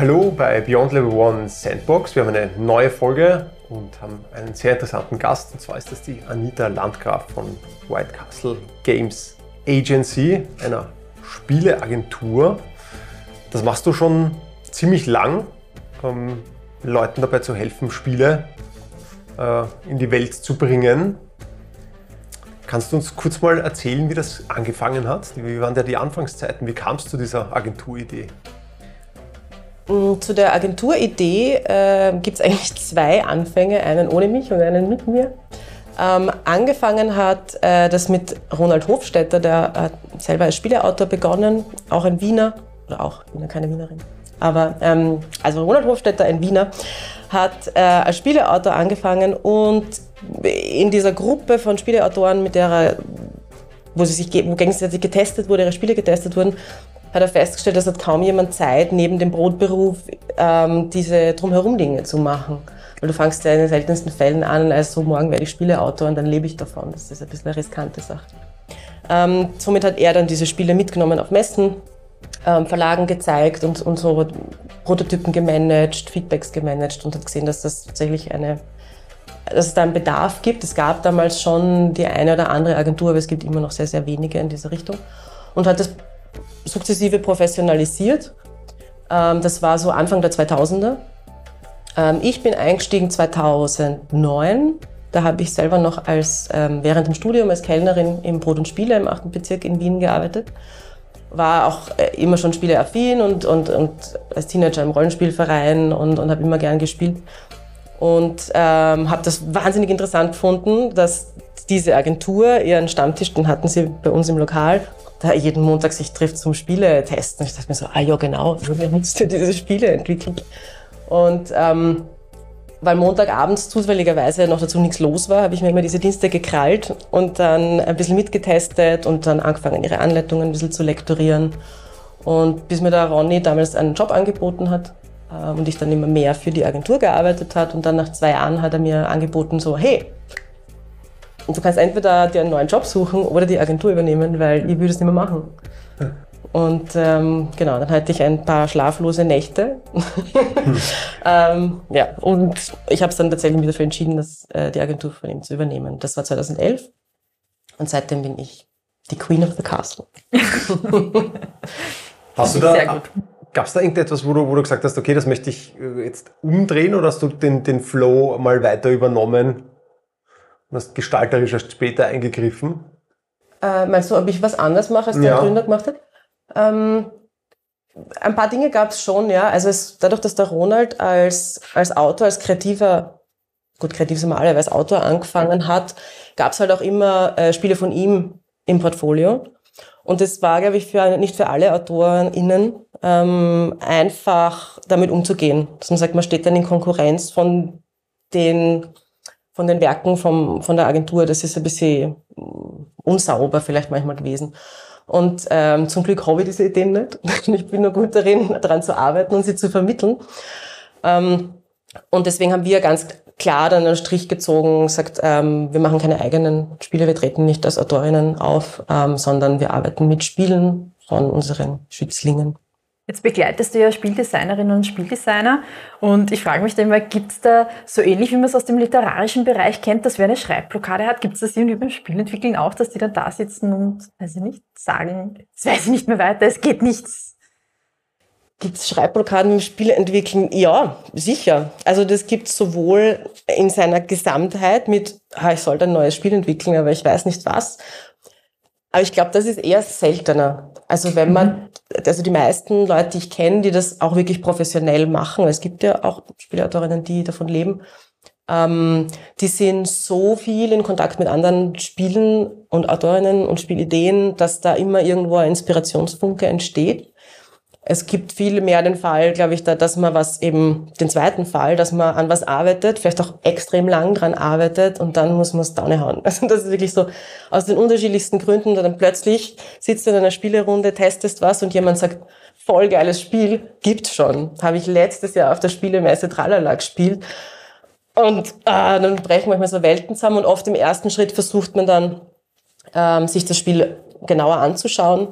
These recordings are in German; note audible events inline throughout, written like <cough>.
Hallo bei Beyond Level One Sandbox. Wir haben eine neue Folge und haben einen sehr interessanten Gast. Und zwar ist das die Anita Landgraf von White Castle Games Agency, einer Spieleagentur. Das machst du schon ziemlich lang, um Leuten dabei zu helfen, Spiele äh, in die Welt zu bringen. Kannst du uns kurz mal erzählen, wie das angefangen hat? Wie waren da die Anfangszeiten? Wie kamst du zu dieser Agenturidee? Mm, zu der Agenturidee äh, gibt es eigentlich zwei Anfänge, einen ohne mich und einen mit mir. Ähm, angefangen hat äh, das mit Ronald Hofstetter, der hat selber als Spieleautor begonnen, auch ein Wiener, oder auch, ja keine Wienerin, aber ähm, also Ronald Hofstetter, ein Wiener, hat äh, als Spieleautor angefangen und in dieser Gruppe von Spieleautoren, mit der er, wo sie sich wo gegenseitig getestet wurde, ihre Spiele getestet wurden, hat er festgestellt, dass hat kaum jemand Zeit, neben dem Brotberuf ähm, diese drumherum Dinge zu machen. Weil du fangst ja in den seltensten Fällen an, als so morgen werde ich Spieleautor und dann lebe ich davon. Das ist ein bisschen eine riskante Sache. Ähm, somit hat er dann diese Spiele mitgenommen auf Messen, ähm, Verlagen gezeigt und, und so Prototypen gemanagt, Feedbacks gemanagt und hat gesehen, dass das tatsächlich eine, dass es da einen Bedarf gibt. Es gab damals schon die eine oder andere Agentur, aber es gibt immer noch sehr, sehr wenige in dieser Richtung. Und hat das sukzessive professionalisiert. Ähm, das war so Anfang der 2000er. Ähm, ich bin eingestiegen 2009. Da habe ich selber noch als, ähm, während dem Studium als Kellnerin im Brot und Spiele im 8. Bezirk in Wien gearbeitet. War auch äh, immer schon spieleaffin und, und, und als Teenager im Rollenspielverein und, und habe immer gern gespielt. Und ähm, habe das wahnsinnig interessant gefunden, dass diese Agentur ihren Stammtisch, den hatten sie bei uns im Lokal, da jeden Montag sich trifft zum Spiele testen. Ich dachte mir so, ah ja genau, wir musst du diese Spiele entwickeln. Und ähm, weil Montagabends zufälligerweise noch dazu nichts los war, habe ich mir immer diese Dienste gekrallt und dann ein bisschen mitgetestet und dann angefangen, ihre Anleitungen ein bisschen zu lektorieren. Und bis mir der Ronny damals einen Job angeboten hat äh, und ich dann immer mehr für die Agentur gearbeitet hat und dann nach zwei Jahren hat er mir angeboten so, hey, und du kannst entweder dir einen neuen Job suchen oder die Agentur übernehmen, weil ich würde es nicht mehr machen. Und ähm, genau, dann hatte ich ein paar schlaflose Nächte. Hm. <laughs> ähm, ja, und ich habe es dann tatsächlich wieder dafür entschieden, das, äh, die Agentur von ihm zu übernehmen. Das war 2011. Und seitdem bin ich die Queen of the Castle. <laughs> hast du da, gab es da irgendetwas, wo du, wo du gesagt hast, okay, das möchte ich äh, jetzt umdrehen oder hast du den, den Flow mal weiter übernommen und hast gestalterisch erst später eingegriffen? Äh, meinst du, ob ich was anders mache, als der ja. Gründer gemacht hat? Ähm, ein paar Dinge gab es schon, ja. Also es, dadurch, dass der Ronald als, als Autor, als kreativer, gut, kreativ sind wir alle, aber als Autor angefangen hat, gab es halt auch immer äh, Spiele von ihm im Portfolio. Und das war, glaube ich, für, nicht für alle AutorInnen ähm, einfach damit umzugehen. Dass man sagt, man steht dann in Konkurrenz von den von den Werken vom, von der Agentur. Das ist ein bisschen unsauber vielleicht manchmal gewesen. Und ähm, zum Glück habe ich diese Ideen nicht. <laughs> Ich bin nur gut darin, daran zu arbeiten und sie zu vermitteln. Ähm, und deswegen haben wir ganz klar dann einen Strich gezogen, sagt, ähm, wir machen keine eigenen Spiele, wir treten nicht als Autorinnen auf, ähm, sondern wir arbeiten mit Spielen von unseren Schützlingen. Jetzt begleitest du ja Spieldesignerinnen und Spieldesigner und ich frage mich dann immer, gibt es da so ähnlich, wie man es aus dem literarischen Bereich kennt, dass wer eine Schreibblockade hat, gibt es das irgendwie beim Spielentwickeln auch, dass die dann da sitzen und, weiß ich nicht, sagen, jetzt weiß ich nicht mehr weiter, es geht nichts? Gibt es Schreibblockaden im Spieleentwickeln? Ja, sicher. Also das gibt es sowohl in seiner Gesamtheit mit, ich sollte ein neues Spiel entwickeln, aber ich weiß nicht was. Aber ich glaube, das ist eher seltener. Also wenn man, also die meisten Leute, die ich kenne, die das auch wirklich professionell machen, es gibt ja auch Spielautorinnen, die davon leben, ähm, die sind so viel in Kontakt mit anderen Spielen und Autorinnen und Spielideen, dass da immer irgendwo ein Inspirationsfunke entsteht. Es gibt viel mehr den Fall, glaube ich, da, dass man was eben, den zweiten Fall, dass man an was arbeitet, vielleicht auch extrem lang dran arbeitet und dann muss man es hauen. <laughs> Also das ist wirklich so aus den unterschiedlichsten Gründen, dann plötzlich sitzt du in einer Spielerunde, testest was und jemand sagt, voll geiles Spiel, gibt's schon. Habe ich letztes Jahr auf der Spielemesse Tralala gespielt. Und äh, dann brechen manchmal so Welten zusammen und oft im ersten Schritt versucht man dann, ähm, sich das Spiel genauer anzuschauen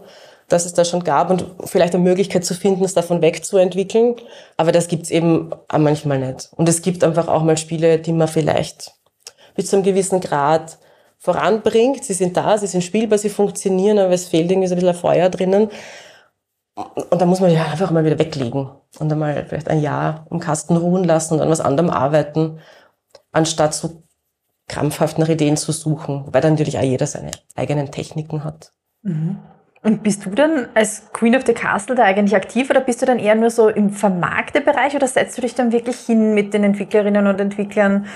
dass es das schon gab und vielleicht eine Möglichkeit zu finden, es davon wegzuentwickeln. Aber das gibt's eben manchmal nicht. Und es gibt einfach auch mal Spiele, die man vielleicht bis zu einem gewissen Grad voranbringt. Sie sind da, sie sind spielbar, sie funktionieren, aber es fehlt irgendwie so ein bisschen Feuer drinnen. Und da muss man ja einfach mal wieder weglegen und dann mal vielleicht ein Jahr im Kasten ruhen lassen und an was anderem arbeiten, anstatt so krampfhaft nach Ideen zu suchen, weil dann natürlich auch jeder seine eigenen Techniken hat. Mhm. Und bist du dann als Queen of the Castle da eigentlich aktiv oder bist du dann eher nur so im Vermarktebereich oder setzt du dich dann wirklich hin mit den Entwicklerinnen und Entwicklern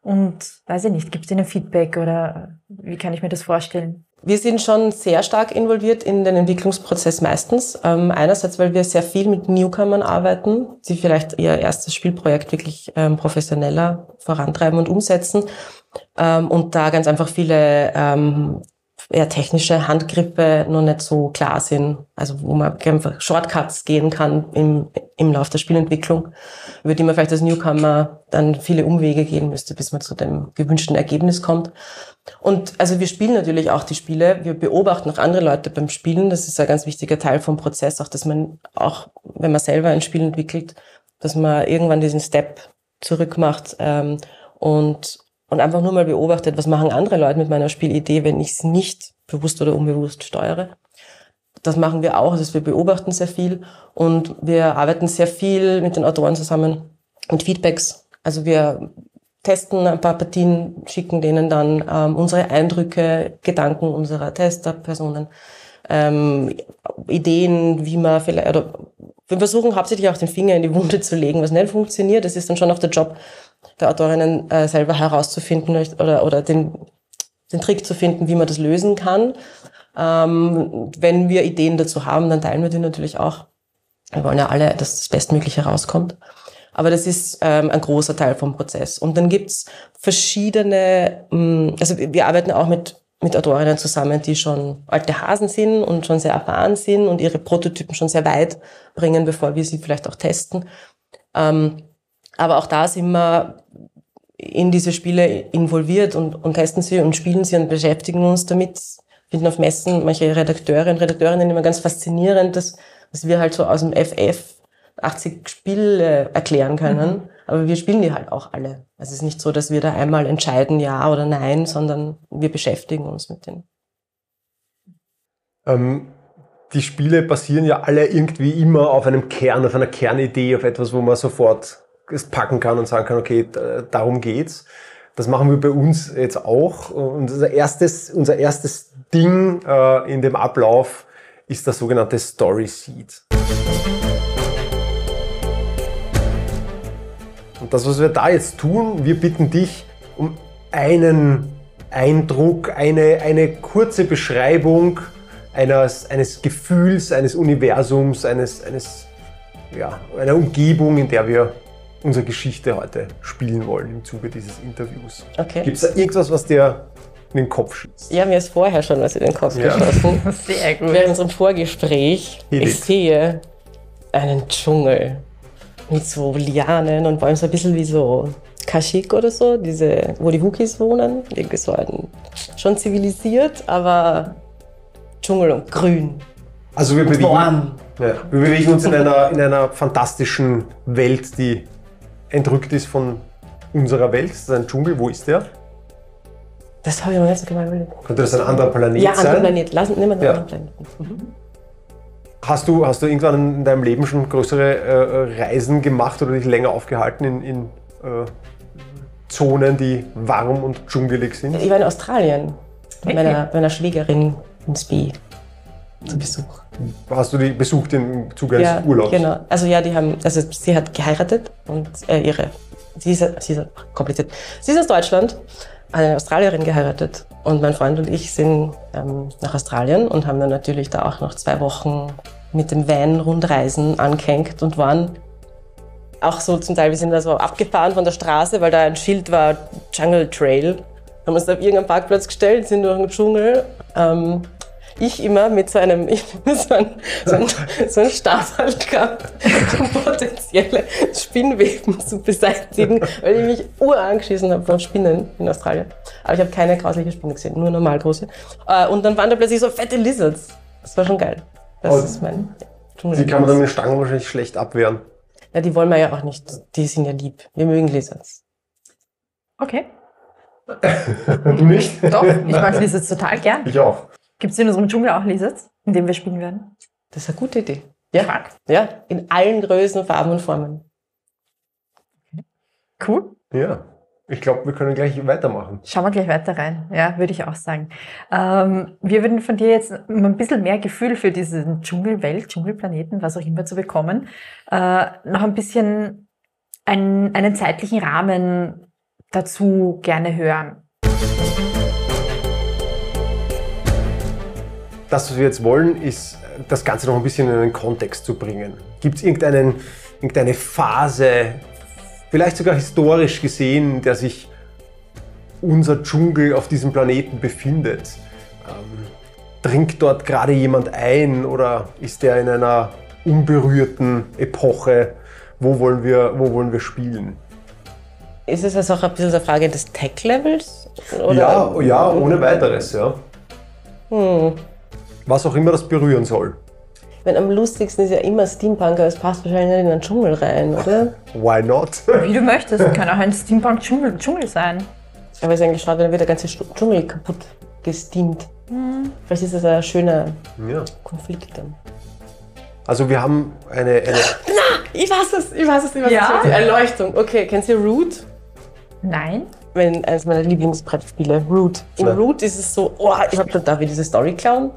und weiß ich nicht, gibst ihnen Feedback oder wie kann ich mir das vorstellen? Wir sind schon sehr stark involviert in den Entwicklungsprozess meistens. Ähm, einerseits, weil wir sehr viel mit Newcomern arbeiten, die vielleicht ihr erstes Spielprojekt wirklich ähm, professioneller vorantreiben und umsetzen. Ähm, und da ganz einfach viele ähm, eher technische Handgriffe noch nicht so klar sind. Also wo man einfach Shortcuts gehen kann im, im Lauf der Spielentwicklung, über die man vielleicht als Newcomer dann viele Umwege gehen müsste, bis man zu dem gewünschten Ergebnis kommt. Und also wir spielen natürlich auch die Spiele, wir beobachten auch andere Leute beim Spielen. Das ist ein ganz wichtiger Teil vom Prozess, auch dass man auch, wenn man selber ein Spiel entwickelt, dass man irgendwann diesen Step zurück macht ähm, und, und einfach nur mal beobachtet, was machen andere Leute mit meiner Spielidee, wenn ich es nicht bewusst oder unbewusst steuere. Das machen wir auch, also wir beobachten sehr viel und wir arbeiten sehr viel mit den Autoren zusammen mit Feedbacks. Also wir testen ein paar Partien, schicken denen dann ähm, unsere Eindrücke, Gedanken unserer Testerpersonen, ähm, Ideen, wie man vielleicht, oder wir versuchen hauptsächlich auch den Finger in die Wunde zu legen, was nicht funktioniert. Das ist dann schon auch der Job der Autorinnen äh, selber herauszufinden oder, oder den, den Trick zu finden, wie man das lösen kann. Ähm, wenn wir Ideen dazu haben, dann teilen wir die natürlich auch. Wir wollen ja alle, dass das Bestmögliche rauskommt. Aber das ist ähm, ein großer Teil vom Prozess. Und dann gibt's verschiedene, ähm, also wir arbeiten auch mit, mit Autorinnen zusammen, die schon alte Hasen sind und schon sehr erfahren sind und ihre Prototypen schon sehr weit bringen, bevor wir sie vielleicht auch testen. Ähm, aber auch da sind wir in diese Spiele involviert und, und testen sie und spielen sie und beschäftigen uns damit. Finden auf Messen manche Redakteure und Redakteurinnen immer ganz faszinierend, dass, dass wir halt so aus dem FF 80 Spiele erklären können. Mhm. Aber wir spielen die halt auch alle. Also es ist nicht so, dass wir da einmal entscheiden, ja oder nein, sondern wir beschäftigen uns mit denen. Ähm, die Spiele basieren ja alle irgendwie immer auf einem Kern, auf einer Kernidee, auf etwas, wo man sofort es packen kann und sagen kann, okay, darum geht's. Das machen wir bei uns jetzt auch. Und unser erstes, unser erstes Ding äh, in dem Ablauf ist das sogenannte Story Seed. Und das, was wir da jetzt tun, wir bitten dich um einen Eindruck, eine, eine kurze Beschreibung eines, eines Gefühls, eines Universums, eines, eines, ja, einer Umgebung, in der wir unsere Geschichte heute spielen wollen im Zuge dieses Interviews. Okay. Gibt es da irgendwas, was dir in den Kopf schießt? Ja, mir ist vorher schon was in den Kopf ja. geschossen. <laughs> Sehr gut. Während unserem Vorgespräch, Edith. ich sehe einen Dschungel mit so Lianen und Bäumen, so ein bisschen wie so Kaschik oder so, diese, wo die Wookies wohnen. Irgendwie so ein, schon zivilisiert, aber Dschungel und grün. Also wir bewegen, ja, wir bewegen uns in einer, in einer fantastischen Welt, die entrückt ist von unserer Welt. Das ist ein Dschungel. Wo ist der? Das habe ich noch nicht so genau überlegt. Könnte das ein anderer Planet ja, sein? Ja, anderer Planet. Lass, nehmen wir einen ja. anderen Planeten. Mhm. Hast du, hast du irgendwann in deinem Leben schon größere äh, Reisen gemacht oder dich länger aufgehalten in, in äh, Zonen, die warm und dschungelig sind? Ich war in Australien bei meiner, meiner Schwägerin in Spee zu Besuch. Hast du die besucht im Zuge ja, Urlaubs? Genau. Also ja, die haben, also sie hat geheiratet und äh, ihre, sie ist, sie ist kompliziert. Sie ist aus Deutschland, eine Australierin geheiratet und mein Freund und ich sind ähm, nach Australien und haben dann natürlich da auch noch zwei Wochen mit dem Van Rundreisen angehängt und waren auch so zum Teil, wir sind da so abgefahren von der Straße, weil da ein Schild war, Jungle Trail. Haben uns da auf irgendeinen Parkplatz gestellt, sind durch den Dschungel. Ähm, ich immer mit so einem, <laughs> ich, so ein, so ein, so ein Stab halt gehabt, um potenzielle Spinnweben zu beseitigen, weil ich mich urangeschissen habe von Spinnen in Australien. Aber ich habe keine grausliche Spinne gesehen, nur normal große. Äh, und dann waren da plötzlich so fette Lizards. Das war schon geil. Das Aber ist mein Die kann man dann mit Stangen wahrscheinlich schlecht abwehren. Ja, die wollen wir ja auch nicht. Die sind ja lieb. Wir mögen Lizards. Okay. <laughs> Du nicht? Doch, ich mag Lizards total gern. Ich auch. Gibt es in unserem Dschungel auch Lizards, in dem wir spielen werden? Das ist eine gute Idee. Ja, Stark. ja, in allen Größen, Farben und Formen. Cool. Ja. Ich glaube, wir können gleich weitermachen. Schauen wir gleich weiter rein. Ja, würde ich auch sagen. Ähm, wir würden von dir jetzt um ein bisschen mehr Gefühl für diese Dschungelwelt, Dschungelplaneten, was auch immer zu bekommen, äh, noch ein bisschen einen, einen zeitlichen Rahmen dazu gerne hören. Das, was wir jetzt wollen, ist, das Ganze noch ein bisschen in einen Kontext zu bringen. Gibt es irgendeine Phase, vielleicht sogar historisch gesehen, in der sich unser Dschungel auf diesem Planeten befindet? Ähm, dringt dort gerade jemand ein oder ist der in einer unberührten Epoche? Wo wollen wir, wo wollen wir spielen? Ist es also auch ein bisschen eine Frage des Tech-Levels? Ja, ja, ohne weiteres, ja. Hm. Was auch immer das berühren soll. Ich meine, am lustigsten ist ja immer Steampunk, aber es passt wahrscheinlich nicht in den Dschungel rein, oder? <laughs> Why not? Wie du möchtest, kann auch ein Steampunk-Dschungel Dschungel sein. Aber es ist eigentlich schade, dann wird der ganze Dschungel kaputt gesteamt. Vielleicht ist das ein schöner ja. Konflikt dann. Also wir haben eine, eine <laughs> Ich weiß es, ich weiß es, ich weiß Ja? es. Die Erleuchtung. Okay, kennst du Root? Nein. Wenn, eines meiner Lieblingsbrettspiele, Root. In. Root ist es so, oh, ich hab, darf ich diese Story klauen?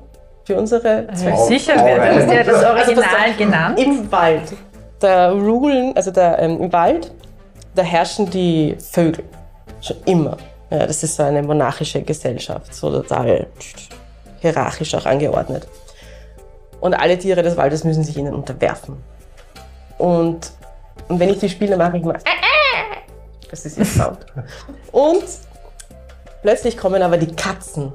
Für unsere zwei Oh, Sicher, oh, wer- du hast ja das Also Original auf, genannt. Im Wald. Da rulen, also da, ähm, im Wald, da herrschen die Vögel. Schon immer. Ja, das ist so eine monarchische Gesellschaft, so total hierarchisch auch angeordnet. Und alle Tiere des Waldes müssen sich ihnen unterwerfen. Und, und wenn ich die spiele, mache ich mal. Das ist ihr Sound. Und plötzlich kommen aber die Katzen.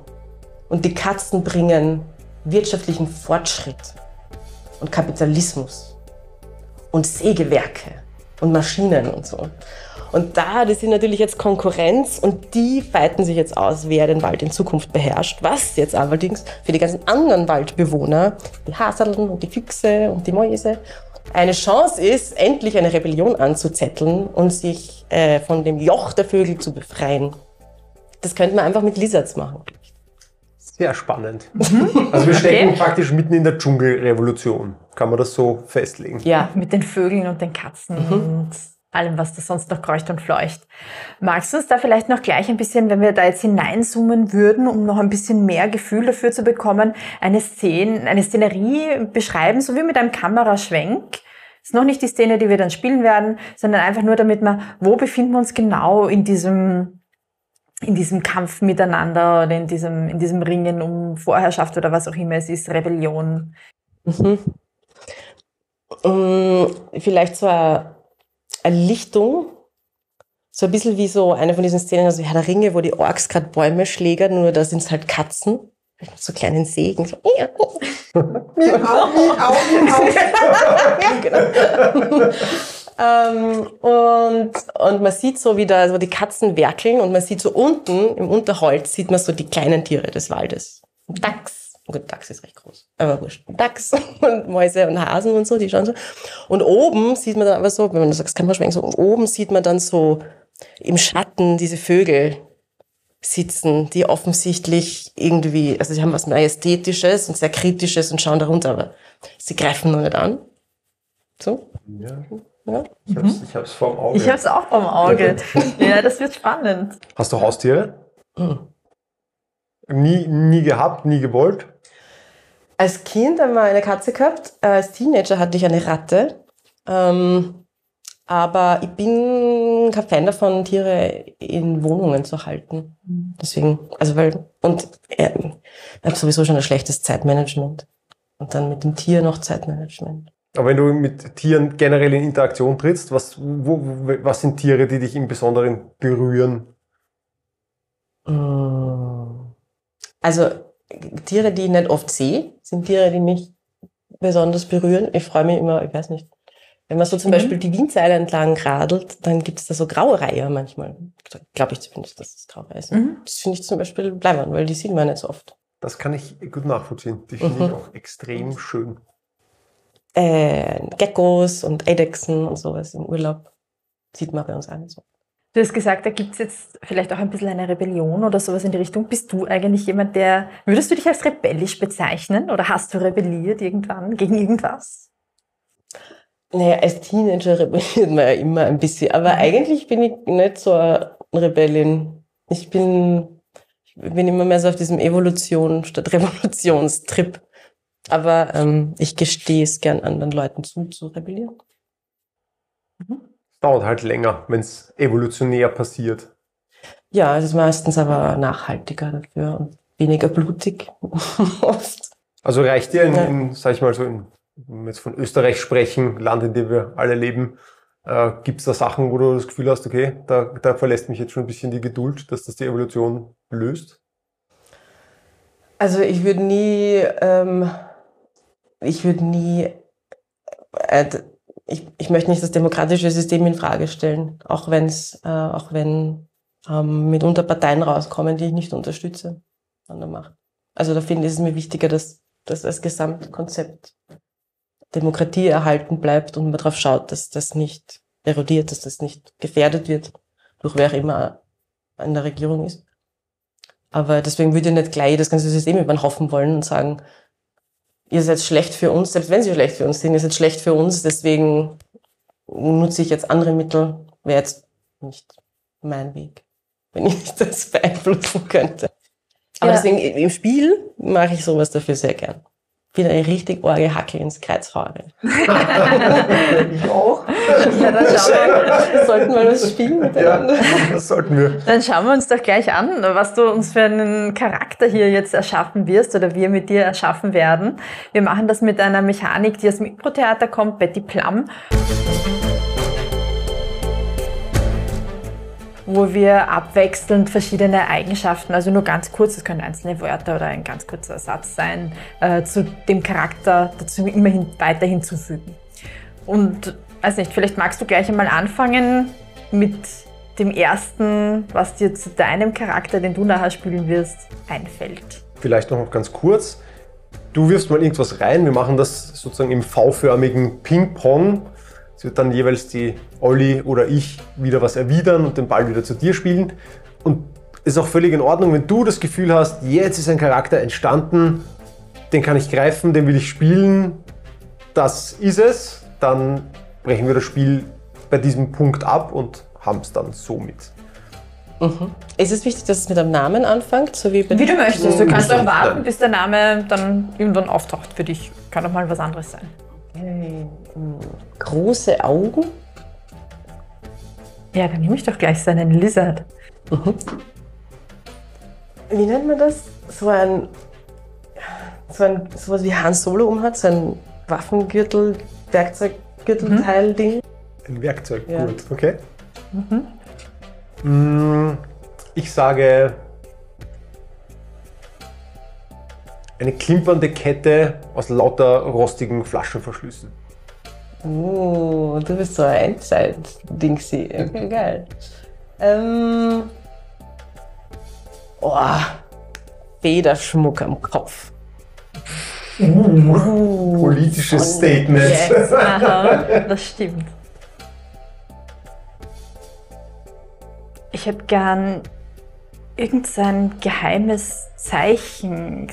Und die Katzen bringen wirtschaftlichen Fortschritt und Kapitalismus und Sägewerke und Maschinen und so. Und da, das sind natürlich jetzt Konkurrenz und die fighten sich jetzt aus, wer den Wald in Zukunft beherrscht. Was jetzt allerdings für die ganzen anderen Waldbewohner, die Haseln und die Füchse und die Mäuse, eine Chance ist, endlich eine Rebellion anzuzetteln und sich äh, von dem Joch der Vögel zu befreien. Das könnte man einfach mit Lizards machen. Sehr spannend. Also wir stecken Okay. praktisch mitten in der Dschungelrevolution. Kann man das so festlegen? Ja, Mit den Vögeln und den Katzen und allem, was da sonst noch kreucht und fleucht. Magst du uns da vielleicht noch gleich ein bisschen, wenn wir da jetzt hineinzoomen würden, um noch ein bisschen mehr Gefühl dafür zu bekommen, eine Szene, eine Szenerie beschreiben, so wie mit einem Kameraschwenk? Ist noch nicht die Szene, die wir dann spielen werden, sondern einfach nur, damit man, wo befinden wir uns genau in diesem, in diesem Kampf miteinander oder in diesem, in diesem Ringen um Vorherrschaft oder was auch immer es ist, Rebellion. Mhm. Mm, Vielleicht so eine Erlichtung, so ein bisschen wie so eine von diesen Szenen aus Herr der Ringe, wo die Orks gerade Bäume schlägern, nur da sind es halt Katzen. Mit so kleinen Sägen. So. <laughs> genau. Ähm, und, und man sieht so, wie da so die Katzen werkeln und man sieht so unten im Unterholz sieht man so die kleinen Tiere des Waldes. Dachs. Gut, Dachs ist recht groß. Aber wurscht. Dachs <laughs> und Mäuse und Hasen und so, die schauen so. Und oben sieht man dann aber so, wenn man das kann man schwenken, so, oben sieht man dann so im Schatten diese Vögel sitzen, die offensichtlich irgendwie, also sie haben was Majestätisches und sehr Kritisches und schauen darunter, aber sie greifen nur nicht an. So. Ja. Ja. Ich hab's, ich hab's vorm Auge. Ich habe es auch vom Auge. <laughs> ja, das wird spannend. Hast du Haustiere? Mhm. Nie, nie gehabt, nie gewollt? Als Kind haben wir eine Katze gehabt, äh, als Teenager hatte ich eine Ratte. Ähm, aber ich bin kein Fan davon, Tiere in Wohnungen zu halten. Deswegen, also weil, und äh, ich habe sowieso schon ein schlechtes Zeitmanagement. Und dann mit dem Tier noch Zeitmanagement. Aber wenn du mit Tieren generell in Interaktion trittst, was, wo, was sind Tiere, die dich im Besonderen berühren? Mm. Also Tiere, die ich nicht oft sehe, sind Tiere, die mich besonders berühren. Ich freue mich immer, ich weiß nicht. Wenn man so zum Mhm. Beispiel die Windseile entlang radelt, dann gibt es da so graue Reiher manchmal. Glaube ich zumindest, dass das graue Reiher sind. Mhm. Das finde ich zum Beispiel bleibend, weil die sieht man nicht so oft. Das kann ich gut nachvollziehen. Die finde ich auch extrem schön. Äh, Geckos und Eidechsen und sowas im Urlaub. Sieht man bei uns an. So. Du hast gesagt, da gibt es jetzt vielleicht auch ein bisschen eine Rebellion oder sowas in die Richtung. Bist du eigentlich jemand, der, würdest du dich als rebellisch bezeichnen oder hast du rebelliert irgendwann gegen irgendwas? Naja, als Teenager rebelliert man ja immer ein bisschen. Aber eigentlich bin ich nicht so eine Rebellin. Ich bin, ich bin immer mehr so auf diesem Evolution statt Revolutionstrip. Aber ähm, ich gestehe es gern anderen Leuten zu, zu rebellieren. Dauert halt länger, wenn es evolutionär passiert. Ja, es ist meistens aber nachhaltiger dafür und weniger blutig. <laughs> Oft. Also reicht dir in, Ja. in sag ich mal so, in, wenn wir jetzt von Österreich sprechen, Land, in dem wir alle leben, äh, gibt es da Sachen, wo du das Gefühl hast, okay, da, da verlässt mich jetzt schon ein bisschen die Geduld, dass das die Evolution löst? Also ich würde nie, ähm, ich würde nie, äh, ich, ich möchte nicht das demokratische System in Frage stellen, auch wenn es, äh, auch wenn ähm, mitunter Parteien rauskommen, die ich nicht unterstütze an der Macht. Also da finde ich es mir wichtiger, dass, dass das Gesamtkonzept Demokratie erhalten bleibt und man darauf schaut, dass das nicht erodiert, dass das nicht gefährdet wird, durch wer immer an der Regierung ist. Aber deswegen würde ich nicht gleich das ganze System über den Haufen wollen und sagen, ihr seid schlecht für uns, selbst wenn sie schlecht für uns sind, ihr seid schlecht für uns, deswegen nutze ich jetzt andere Mittel, wäre jetzt nicht mein Weg, wenn ich <laughs> das beeinflussen könnte. Aber Ja. deswegen im Spiel mache ich sowas dafür sehr gern. Wieder eine richtig orge Hacke ins Kreuz hauen. <laughs> Ich auch. Ja, dann schauen, wir, Wir sollten mal was spielen miteinander. das sollten wir. dann schauen wir uns doch gleich an, was du uns für einen Charakter hier jetzt erschaffen wirst oder wir mit dir erschaffen werden. Wir machen das mit einer Mechanik, die aus dem Impro-Theater kommt, Betty Plum. Wo wir abwechselnd verschiedene Eigenschaften, also nur ganz kurz, es können einzelne Wörter oder ein ganz kurzer Satz sein, äh, zu dem Charakter dazu immerhin weiter hinzufügen. Und weiß nicht, vielleicht magst du gleich einmal anfangen mit dem ersten, was dir zu deinem Charakter, den du nachher spielen wirst, einfällt. Vielleicht noch ganz kurz. Du wirfst mal irgendwas rein. Wir machen das sozusagen im V-förmigen Ping-Pong. Es wird dann jeweils die Olli oder ich wieder was erwidern und den Ball wieder zu dir spielen. Und ist auch völlig in Ordnung, wenn du das Gefühl hast, jetzt ist ein Charakter entstanden, den kann ich greifen, den will ich spielen. Das ist es. Dann brechen wir das Spiel bei diesem Punkt ab und haben es dann somit. Ist es wichtig, dass es mit einem Namen anfängt, so wie bei Wie du möchtest, du kannst auch warten, bis der Name dann irgendwann auftaucht für dich. Kann auch mal was anderes sein. Okay. Große Augen. Ja, dann nehme ich doch gleich so einen Lizard. Wie nennt man das? So ein, so ein sowas wie Han Solo umhat, so ein Waffengürtel, Werkzeuggürtelteil-Ding. Ein Werkzeug, Ja. gut, okay. Mm, Ich sage eine klimpernde Kette aus lauter rostigen Flaschenverschlüssen. Oh, du bist so ein Endzeit-Dingsy. Okay, <laughs> geil. Ähm, oh, Federschmuck am Kopf. Politisches Statement. Yes, aha, das stimmt. Ich hätte gern irgendein geheimes Zeichen,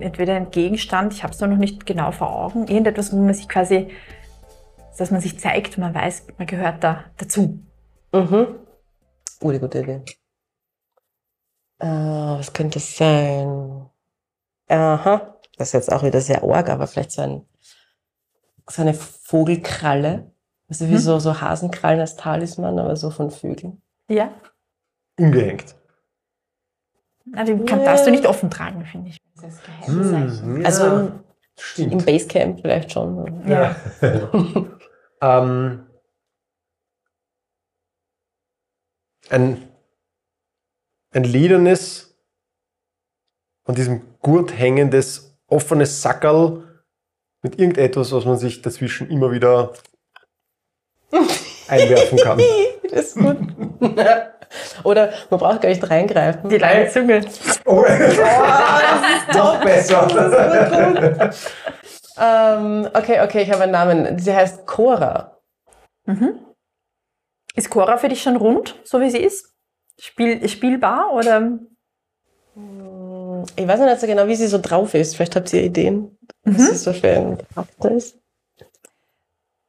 entweder ein Gegenstand, ich habe es noch nicht genau vor Augen, irgendetwas, wo man sich quasi, dass man sich zeigt, man weiß, man gehört da dazu. Mhm. Oh, die gute Idee. Äh, was könnte es sein? Aha, das ist jetzt auch wieder sehr arg, aber vielleicht so, ein, so eine Vogelkralle. Also wie Mhm. so, so Hasenkrallen als Talisman, aber so von Vögeln. Ja? Umgehängt. Na, den kann, darfst du nicht offen tragen, finde ich. Das ist geheim Zeichen. Hm, ja, Also im stimmt. Basecamp vielleicht schon. Ja. <laughs> ähm, ein, ein ledernes, an diesem Gurt hängendes, offenes Sackerl mit irgendetwas, was man sich dazwischen immer wieder <laughs> einwerfen kann. Das ist gut. <laughs> Oder man braucht gar nicht reingreifen. Die lange Zunge. Oh, <laughs> noch besser. Ähm, okay, okay, ich habe einen Namen. Sie heißt Cora. Ist Cora für dich schon rund, so wie sie ist? Spiel, spielbar oder? Ich weiß noch nicht so genau, wie sie so drauf ist. Vielleicht habt ihr Ideen, was sie so für ein Charakter ist.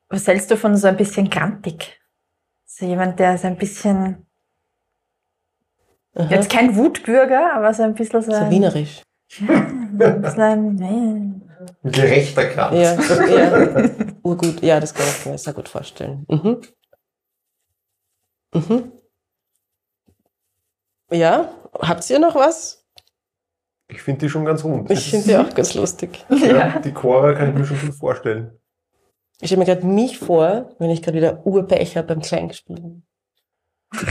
Was hältst du von so ein bisschen grantig? So jemand, der so ein bisschen, Aha. jetzt kein Wutbürger, aber so ein bisschen so So ein, wienerisch. ein bisschen <laughs> ein, Gerechter Kranz. Ja, ja. <laughs> Urgut. Ja, das kann ich mir sehr gut vorstellen. Mhm. Mhm. Ja, habt ihr noch was? Ich finde die schon ganz rund. Ich finde sie auch ganz lustig. ja, Die Cora kann ich mir schon gut vorstellen. Ich stelle mir gerade mich vor, wenn ich gerade wieder Urpech habe beim Kleingespielen. <laughs>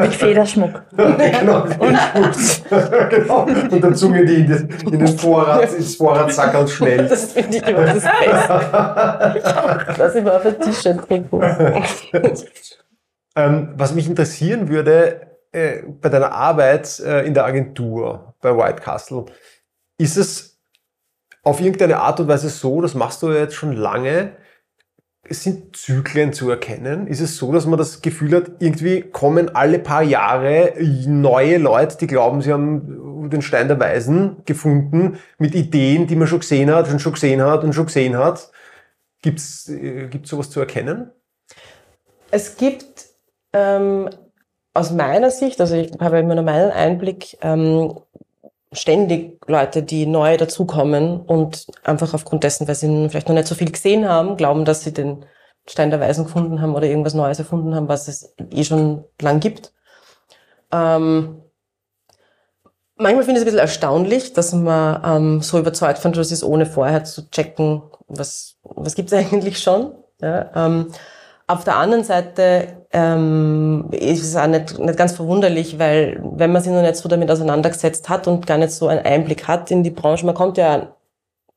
mit Federschmuck. <laughs> genau. genau. Und der Zunge, die in den, in den Vorrat, ins Vorratssackerl schnellt. Das finde ich immer das Beste. Das immer auf ein T-Shirt trikot. Ähm, was mich interessieren würde, äh, bei deiner Arbeit äh, in der Agentur bei White Castle, ist es auf irgendeine Art und Weise so, das machst du ja jetzt schon lange, es sind Zyklen zu erkennen? Ist es so, dass man das Gefühl hat, irgendwie kommen alle paar Jahre neue Leute, die glauben, sie haben den Stein der Weisen gefunden, mit Ideen, die man schon gesehen hat, schon, schon gesehen hat und schon gesehen hat? Gibt's, äh, gibt's sowas zu erkennen? Es gibt ähm, aus meiner Sicht, also ich habe immer nur meinen Einblick, ähm, ständig Leute, die neu dazukommen und einfach aufgrund dessen, weil sie vielleicht noch nicht so viel gesehen haben, glauben, dass sie den Stein der Weisen gefunden haben oder irgendwas Neues erfunden haben, was es eh schon lang gibt. Ähm, manchmal finde ich es ein bisschen erstaunlich, dass man ähm, so überzeugt von etwas ist, ohne vorher zu checken, was, was gibt es <laughs> eigentlich schon. Ja, ähm, auf der anderen Seite ähm, ist es auch nicht, nicht ganz verwunderlich, weil wenn man sich noch nicht so damit auseinandergesetzt hat und gar nicht so einen Einblick hat in die Branche, man kommt ja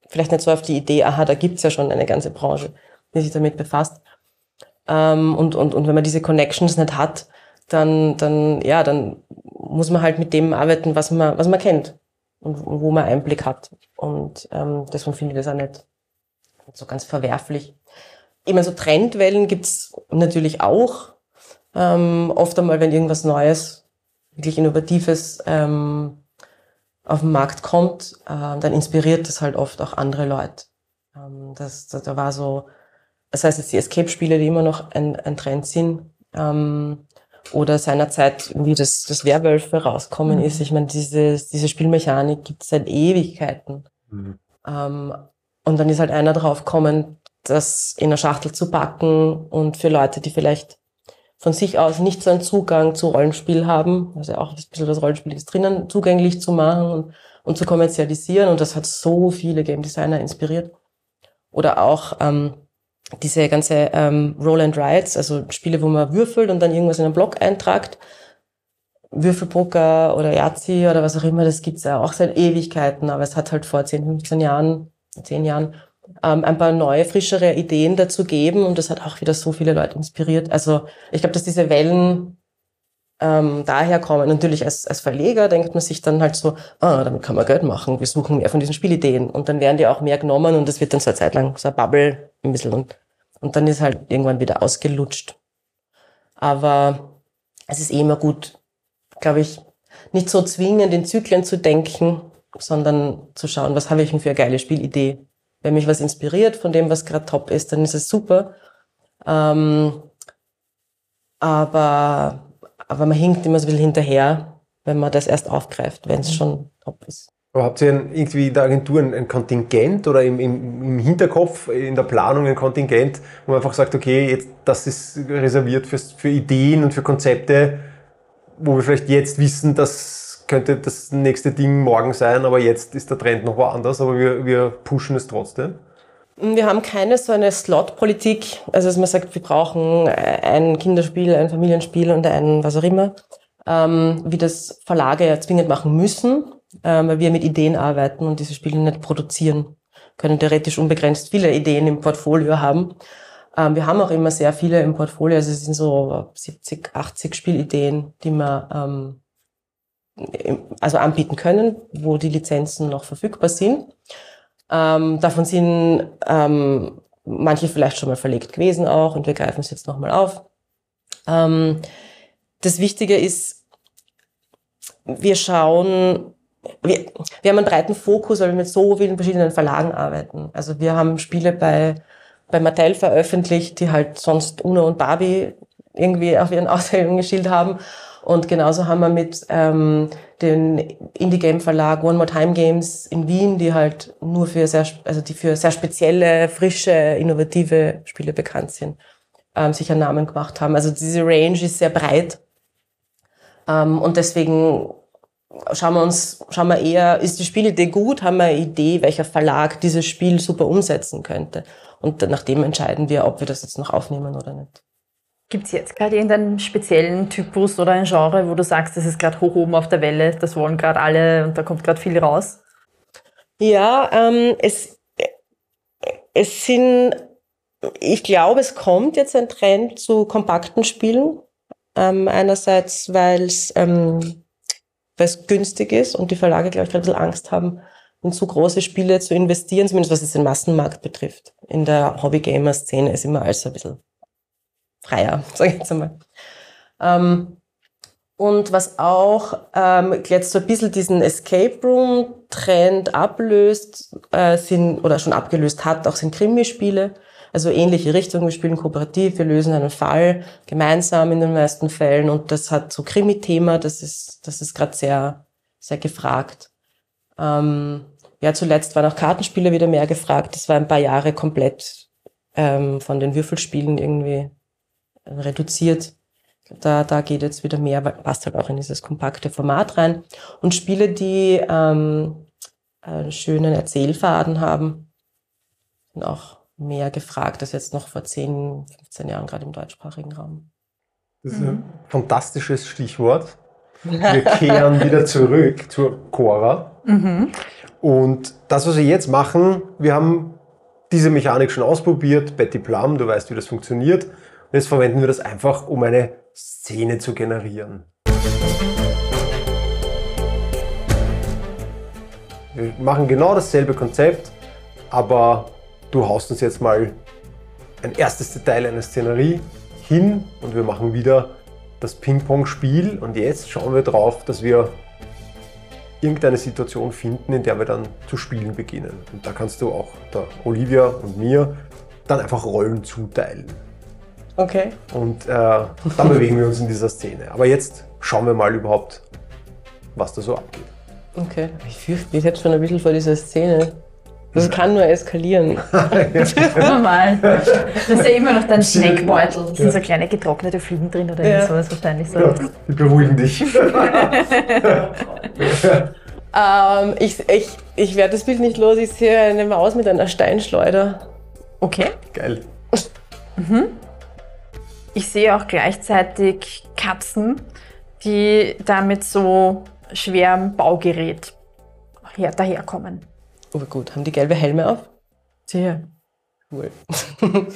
vielleicht nicht so auf die Idee, aha, da gibt's ja schon eine ganze Branche, die sich damit befasst. Ähm, und, und, und wenn man diese Connections nicht hat, dann, dann, ja, dann muss man halt mit dem arbeiten, was man, was man kennt und wo man Einblick hat. Und ähm, deswegen finde ich das auch nicht so ganz verwerflich. Meine, so Trendwellen gibt's natürlich auch. Ähm, oft einmal, wenn irgendwas Neues, wirklich Innovatives ähm, auf den Markt kommt, äh, dann inspiriert das halt oft auch andere Leute. Ähm, das, da, da war so, das heißt jetzt die Escape-Spiele, die immer noch ein, ein Trend sind, ähm, oder seinerzeit wie das, das Werwölfe rauskommen Mhm. ist. Ich meine, diese, diese Spielmechanik gibt es seit Ewigkeiten. Ähm, und dann ist halt einer drauf gekommen, das in einer Schachtel zu packen und für Leute, die vielleicht von sich aus nicht so einen Zugang zu Rollenspiel haben, also auch ein bisschen das Rollenspiel ist drinnen, zugänglich zu machen und, und zu kommerzialisieren. Und das hat so viele Game Designer inspiriert. Oder auch ähm, diese ganze ähm, Roll and Rides, also Spiele, wo man würfelt und dann irgendwas in einen Block eintragt. Würfelpoker oder Yahtzee oder was auch immer, das gibt's ja auch seit Ewigkeiten, aber es hat halt vor 10, 15 Jahren, 10 Jahren ähm, ein paar neue, frischere Ideen dazu geben und das hat auch wieder so viele Leute inspiriert. Also ich glaube, dass diese Wellen ähm, daher kommen. Natürlich als, als Verleger denkt man sich dann halt so, ah, damit kann man Geld machen, wir suchen mehr von diesen Spielideen und dann werden die auch mehr genommen und das wird dann so eine Zeit lang so ein Bubble ein bisschen und, und dann ist halt irgendwann wieder ausgelutscht. Aber es ist eh immer gut, glaube ich, nicht so zwingend in Zyklen zu denken, sondern zu schauen, was habe ich denn für eine geile Spielidee. Wenn mich was inspiriert von dem, was gerade top ist, dann ist es super. Ähm, aber, aber man hinkt immer so ein bisschen hinterher, wenn man das erst aufgreift, wenn es schon top ist. Aber habt ihr ein, irgendwie in der Agentur ein, ein Kontingent oder im, im, im Hinterkopf, in der Planung ein Kontingent, wo man einfach sagt, okay, jetzt, das ist reserviert für, für Ideen und für Konzepte, wo wir vielleicht jetzt wissen, das könnte das nächste Ding morgen sein, aber jetzt ist der Trend noch woanders, aber wir, wir pushen es trotzdem. Wir haben keine so eine Slot-Politik, also dass man sagt, wir brauchen ein Kinderspiel, ein Familienspiel und ein was auch immer, ähm, wie das Verlage ja zwingend machen müssen, ähm, weil wir mit Ideen arbeiten und diese Spiele nicht produzieren, können theoretisch unbegrenzt viele Ideen im Portfolio haben. Ähm, wir haben auch immer sehr viele im Portfolio, also es sind so 70, 80 Spielideen, die wir also anbieten können, wo die Lizenzen noch verfügbar sind. Ähm, davon sind ähm, manche vielleicht schon mal verlegt gewesen auch und wir greifen es jetzt nochmal auf. Ähm, das Wichtige ist, wir schauen, wir, wir haben einen breiten Fokus, weil wir mit so vielen verschiedenen Verlagen arbeiten. Also wir haben Spiele bei, bei Mattel veröffentlicht, die halt sonst Uno und Barbie irgendwie auf ihren <laughs> Aushängen geschielt haben. Und genauso haben wir mit ähm, den Indie-Game-Verlag One More Time Games in Wien, die halt nur für sehr, also die für sehr spezielle, frische, innovative Spiele bekannt sind, ähm, sich einen Namen gemacht haben. Also diese Range ist sehr breit. Ähm, und deswegen schauen wir uns, schauen wir eher, ist die Spielidee gut? Haben wir eine Idee, welcher Verlag dieses Spiel super umsetzen könnte? Und nach dem entscheiden wir, ob wir das jetzt noch aufnehmen oder nicht. Gibt es jetzt gerade irgendeinen speziellen Typus oder ein Genre, wo du sagst, das ist gerade hoch oben auf der Welle, das wollen gerade alle und da kommt gerade viel raus? Ja, ähm, es, es sind, ich glaube, es kommt jetzt ein Trend zu kompakten Spielen. Ähm, einerseits, weil es ähm, günstig ist und die Verlage, glaube ich, ein bisschen Angst haben, in zu große Spiele zu investieren, zumindest was es den Massenmarkt betrifft. In der Hobby-Gamer-Szene ist immer alles ein bisschen freier, <laughs> sage ich jetzt einmal. Ähm, und was auch ähm, jetzt so ein bisschen diesen Escape Room Trend ablöst, äh, sind, oder schon abgelöst hat, auch sind Krimispiele. Also ähnliche Richtung. Wir spielen kooperativ, wir lösen einen Fall gemeinsam in den meisten Fällen und das hat so Krimi-Thema, das ist, das ist gerade sehr, sehr gefragt. Ähm, ja, zuletzt waren auch Kartenspiele wieder mehr gefragt. Das war ein paar Jahre komplett ähm, von den Würfelspielen irgendwie reduziert. Da, da geht jetzt wieder mehr, passt halt auch in dieses kompakte Format rein. Und Spiele, die ähm, einen schönen Erzählfaden haben, sind auch mehr gefragt als jetzt noch vor 10, 15 Jahren, gerade im deutschsprachigen Raum. Das ist ein mhm. fantastisches Stichwort. Wir kehren <laughs> wieder zurück zur Cora. Mhm. Und das, was wir jetzt machen, wir haben diese Mechanik schon ausprobiert. Betty Plum, du weißt, wie das funktioniert. Jetzt verwenden wir das einfach, um eine Szene zu generieren. Wir machen genau dasselbe Konzept, aber du haust uns jetzt mal ein erstes Detail einer Szenerie hin und wir machen wieder das Ping-Pong-Spiel und jetzt schauen wir drauf, dass wir irgendeine Situation finden, in der wir dann zu spielen beginnen. Und da kannst du auch der Olivia und mir dann einfach Rollen zuteilen. Okay. Und äh, dann bewegen wir uns in dieser Szene. Aber jetzt schauen wir mal überhaupt, was da so abgeht. Okay. Ich fürchte mich jetzt schon ein bisschen vor dieser Szene. Das kann nur eskalieren. <laughs> Normal. Das ist ja immer noch dein <laughs> Snackbeutel. Da sind so kleine getrocknete Fliegen drin oder ja. sowas wahrscheinlich so. Ja, die beruhigen dich. <laughs> ähm, ich ich, ich werde das Bild nicht los. Ich sehe eine Maus mit einer Steinschleuder. Okay. Geil. Mhm. Ich sehe auch gleichzeitig Katzen, die da mit so schwerem Baugerät her, daherkommen. Oh gut, haben die gelbe Helme auf? Sehr. Cool. <laughs>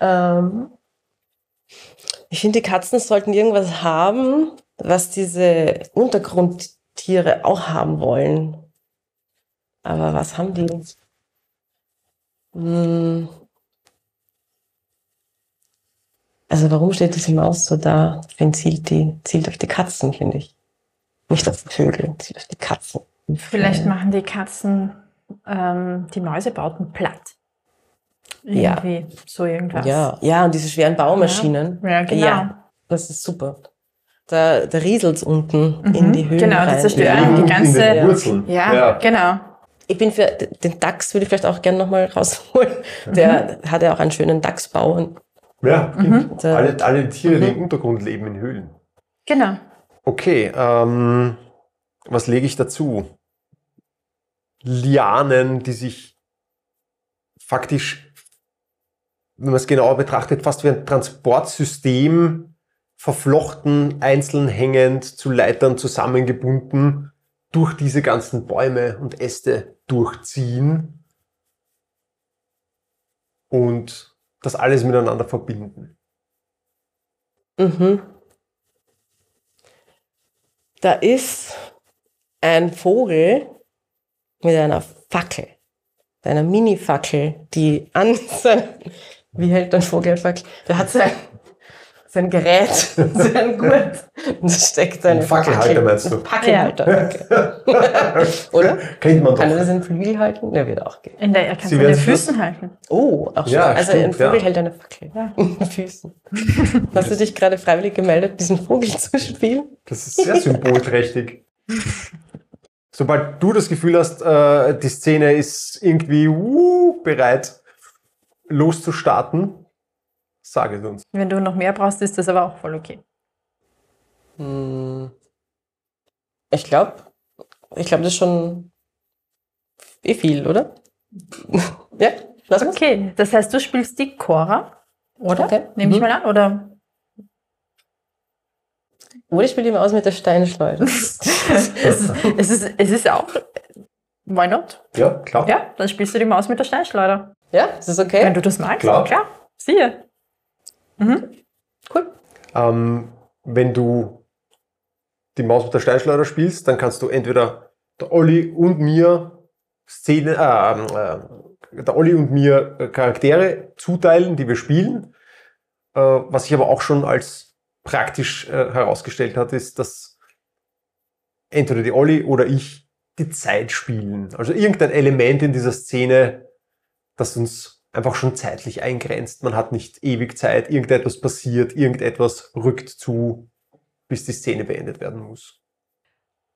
ähm, ich finde, die Katzen sollten irgendwas haben, was diese Untergrundtiere auch haben wollen. Aber was haben die? Hm, Also warum steht diese Maus so da? Wenn zielt die, zielt auf die Katzen, finde ich. Nicht auf die Vögel, zielt auf die Katzen. Vielleicht machen die Katzen ähm, die Mäusebauten platt. Irgendwie ja. so irgendwas. Ja, ja, und diese schweren Baumaschinen. Ja, ja genau. Ja, das ist super. Da, da rieselt es unten mhm. in die Höhen. Genau, das zerstört ja. die ganze. In den Wurzeln. Ja, ja, genau. Ich bin für den Dachs, würde ich vielleicht auch gerne nochmal rausholen. Der mhm. hat ja auch einen schönen Dachsbau und ja, mhm. alle, alle Tiere, die im mhm. Untergrund leben, in Höhlen. Genau. Okay, ähm, was lege ich dazu? Lianen, die sich faktisch, wenn man es genauer betrachtet, fast wie ein Transportsystem verflochten, einzeln hängend, zu Leitern zusammengebunden, durch diese ganzen Bäume und Äste durchziehen. Und das alles miteinander verbinden. Mhm. Da ist ein Vogel mit einer Fackel, einer Mini-Fackel, die an sein, <laughs> wie hält ein Vogel Fackel? Der hat sein, sein Gerät, <laughs> sein <laughs> Gurt und da steckt eine Ein Fackelhalter Fackel. meinst du? Ein Fackelhalter. Okay. <laughs> Oder? Kennt man Kann er doch. das in Flügel halten? Der wird auch gehen. In der, er kann Sie es an den Füßen halten. Oh, auch schon. Ja, also stimmt, ein Vogel ja. hält eine Fackel in den Füßen. Hast du dich gerade freiwillig gemeldet, diesen Vogel zu spielen? Das ist sehr symbolträchtig. Sobald du das Gefühl hast, äh, die Szene ist irgendwie uh, bereit loszustarten, sage es uns. Wenn du noch mehr brauchst, ist das aber auch voll okay. Hm. Ich glaube, ich glaube, das ist schon eh viel, oder? <laughs> ja, lass uns. Okay, das heißt, du spielst die Cora, oder? Okay. Nehme ich Mhm. mal an, oder? Oder ich spiele immer aus mit der Steinschleuder. <laughs> <laughs> es, ist, es, ist, es ist auch. Why not? Ja, klar. Ja, dann spielst du die Maus mit der Steinschleuder. ja, ist das okay? Wenn du das magst, Klar. klar. Siehe. Cool. Ähm, wenn du die Maus mit der Steinschleuder spielst, dann kannst du entweder der Olli und mir Szene, äh, äh, der Olli und mir äh, Charaktere zuteilen, die wir spielen. Äh, was sich aber auch schon als praktisch äh, herausgestellt hat, ist, dass entweder die Olli oder ich die Zeit spielen. Also irgendein Element in dieser Szene, das uns einfach schon zeitlich eingrenzt. Man hat nicht ewig Zeit, irgendetwas passiert, irgendetwas rückt zu, bis die Szene beendet werden muss.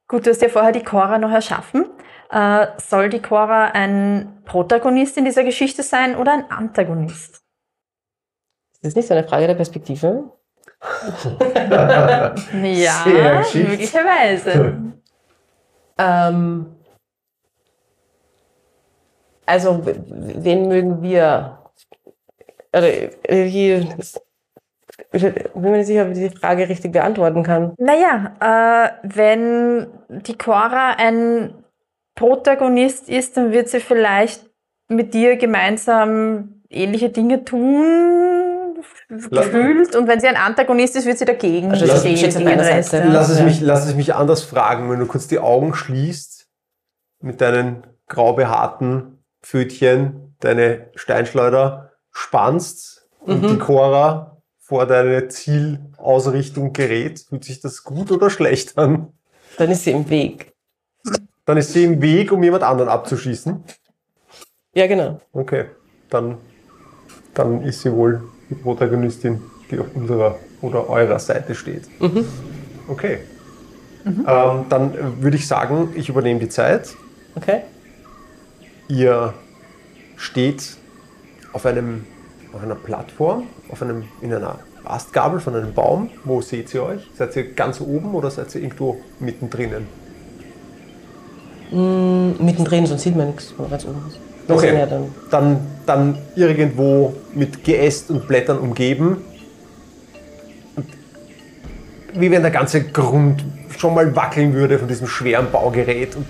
Gut, du hast ja vorher die Cora noch erschaffen. Äh, soll die Cora ein Protagonist in dieser Geschichte sein oder ein Antagonist? Ist das nicht so eine Frage der Perspektive? <laughs> Ja, möglicherweise. Ähm, also, wen mögen wir? Oder, äh, hier, ich bin mir nicht sicher, ob ich die Frage richtig beantworten kann. Naja, äh, wenn die Cora ein Protagonist ist, dann wird sie vielleicht mit dir gemeinsam ähnliche Dinge tun, gefühlt. Und wenn sie ein Antagonist ist, wird sie dagegen Also Lass- stehen. gegen den Rest, Seite. ja. Lass, es Ja. mich, lass es mich anders fragen, wenn du kurz die Augen schließt, mit deinen grau behaarten Pfötchen deine Steinschleuder spannst und Mhm. die Cora vor deine Zielausrichtung gerät. Fühlt sich das gut oder schlecht an? Dann ist sie im Weg. Dann ist sie im Weg, um jemand anderen abzuschießen. Ja, genau. Okay, dann, dann ist sie wohl die Protagonistin, die auf unserer oder eurer Seite steht. Mhm. Okay. Ähm, dann würde ich sagen, ich übernehme die Zeit. Okay. Ihr steht auf, einem, auf einer Plattform, auf einem, in einer Astgabel von einem Baum. Wo seht ihr euch? Seid ihr ganz oben oder seid ihr irgendwo mittendrin? Mittendrin, sonst sieht man nichts, wenn man ganz oben ist. Das Okay. Ja, dann. Dann, dann irgendwo mit Geäst und Blättern umgeben. Und wie wenn der ganze Grund schon mal wackeln würde von diesem schweren Baugerät und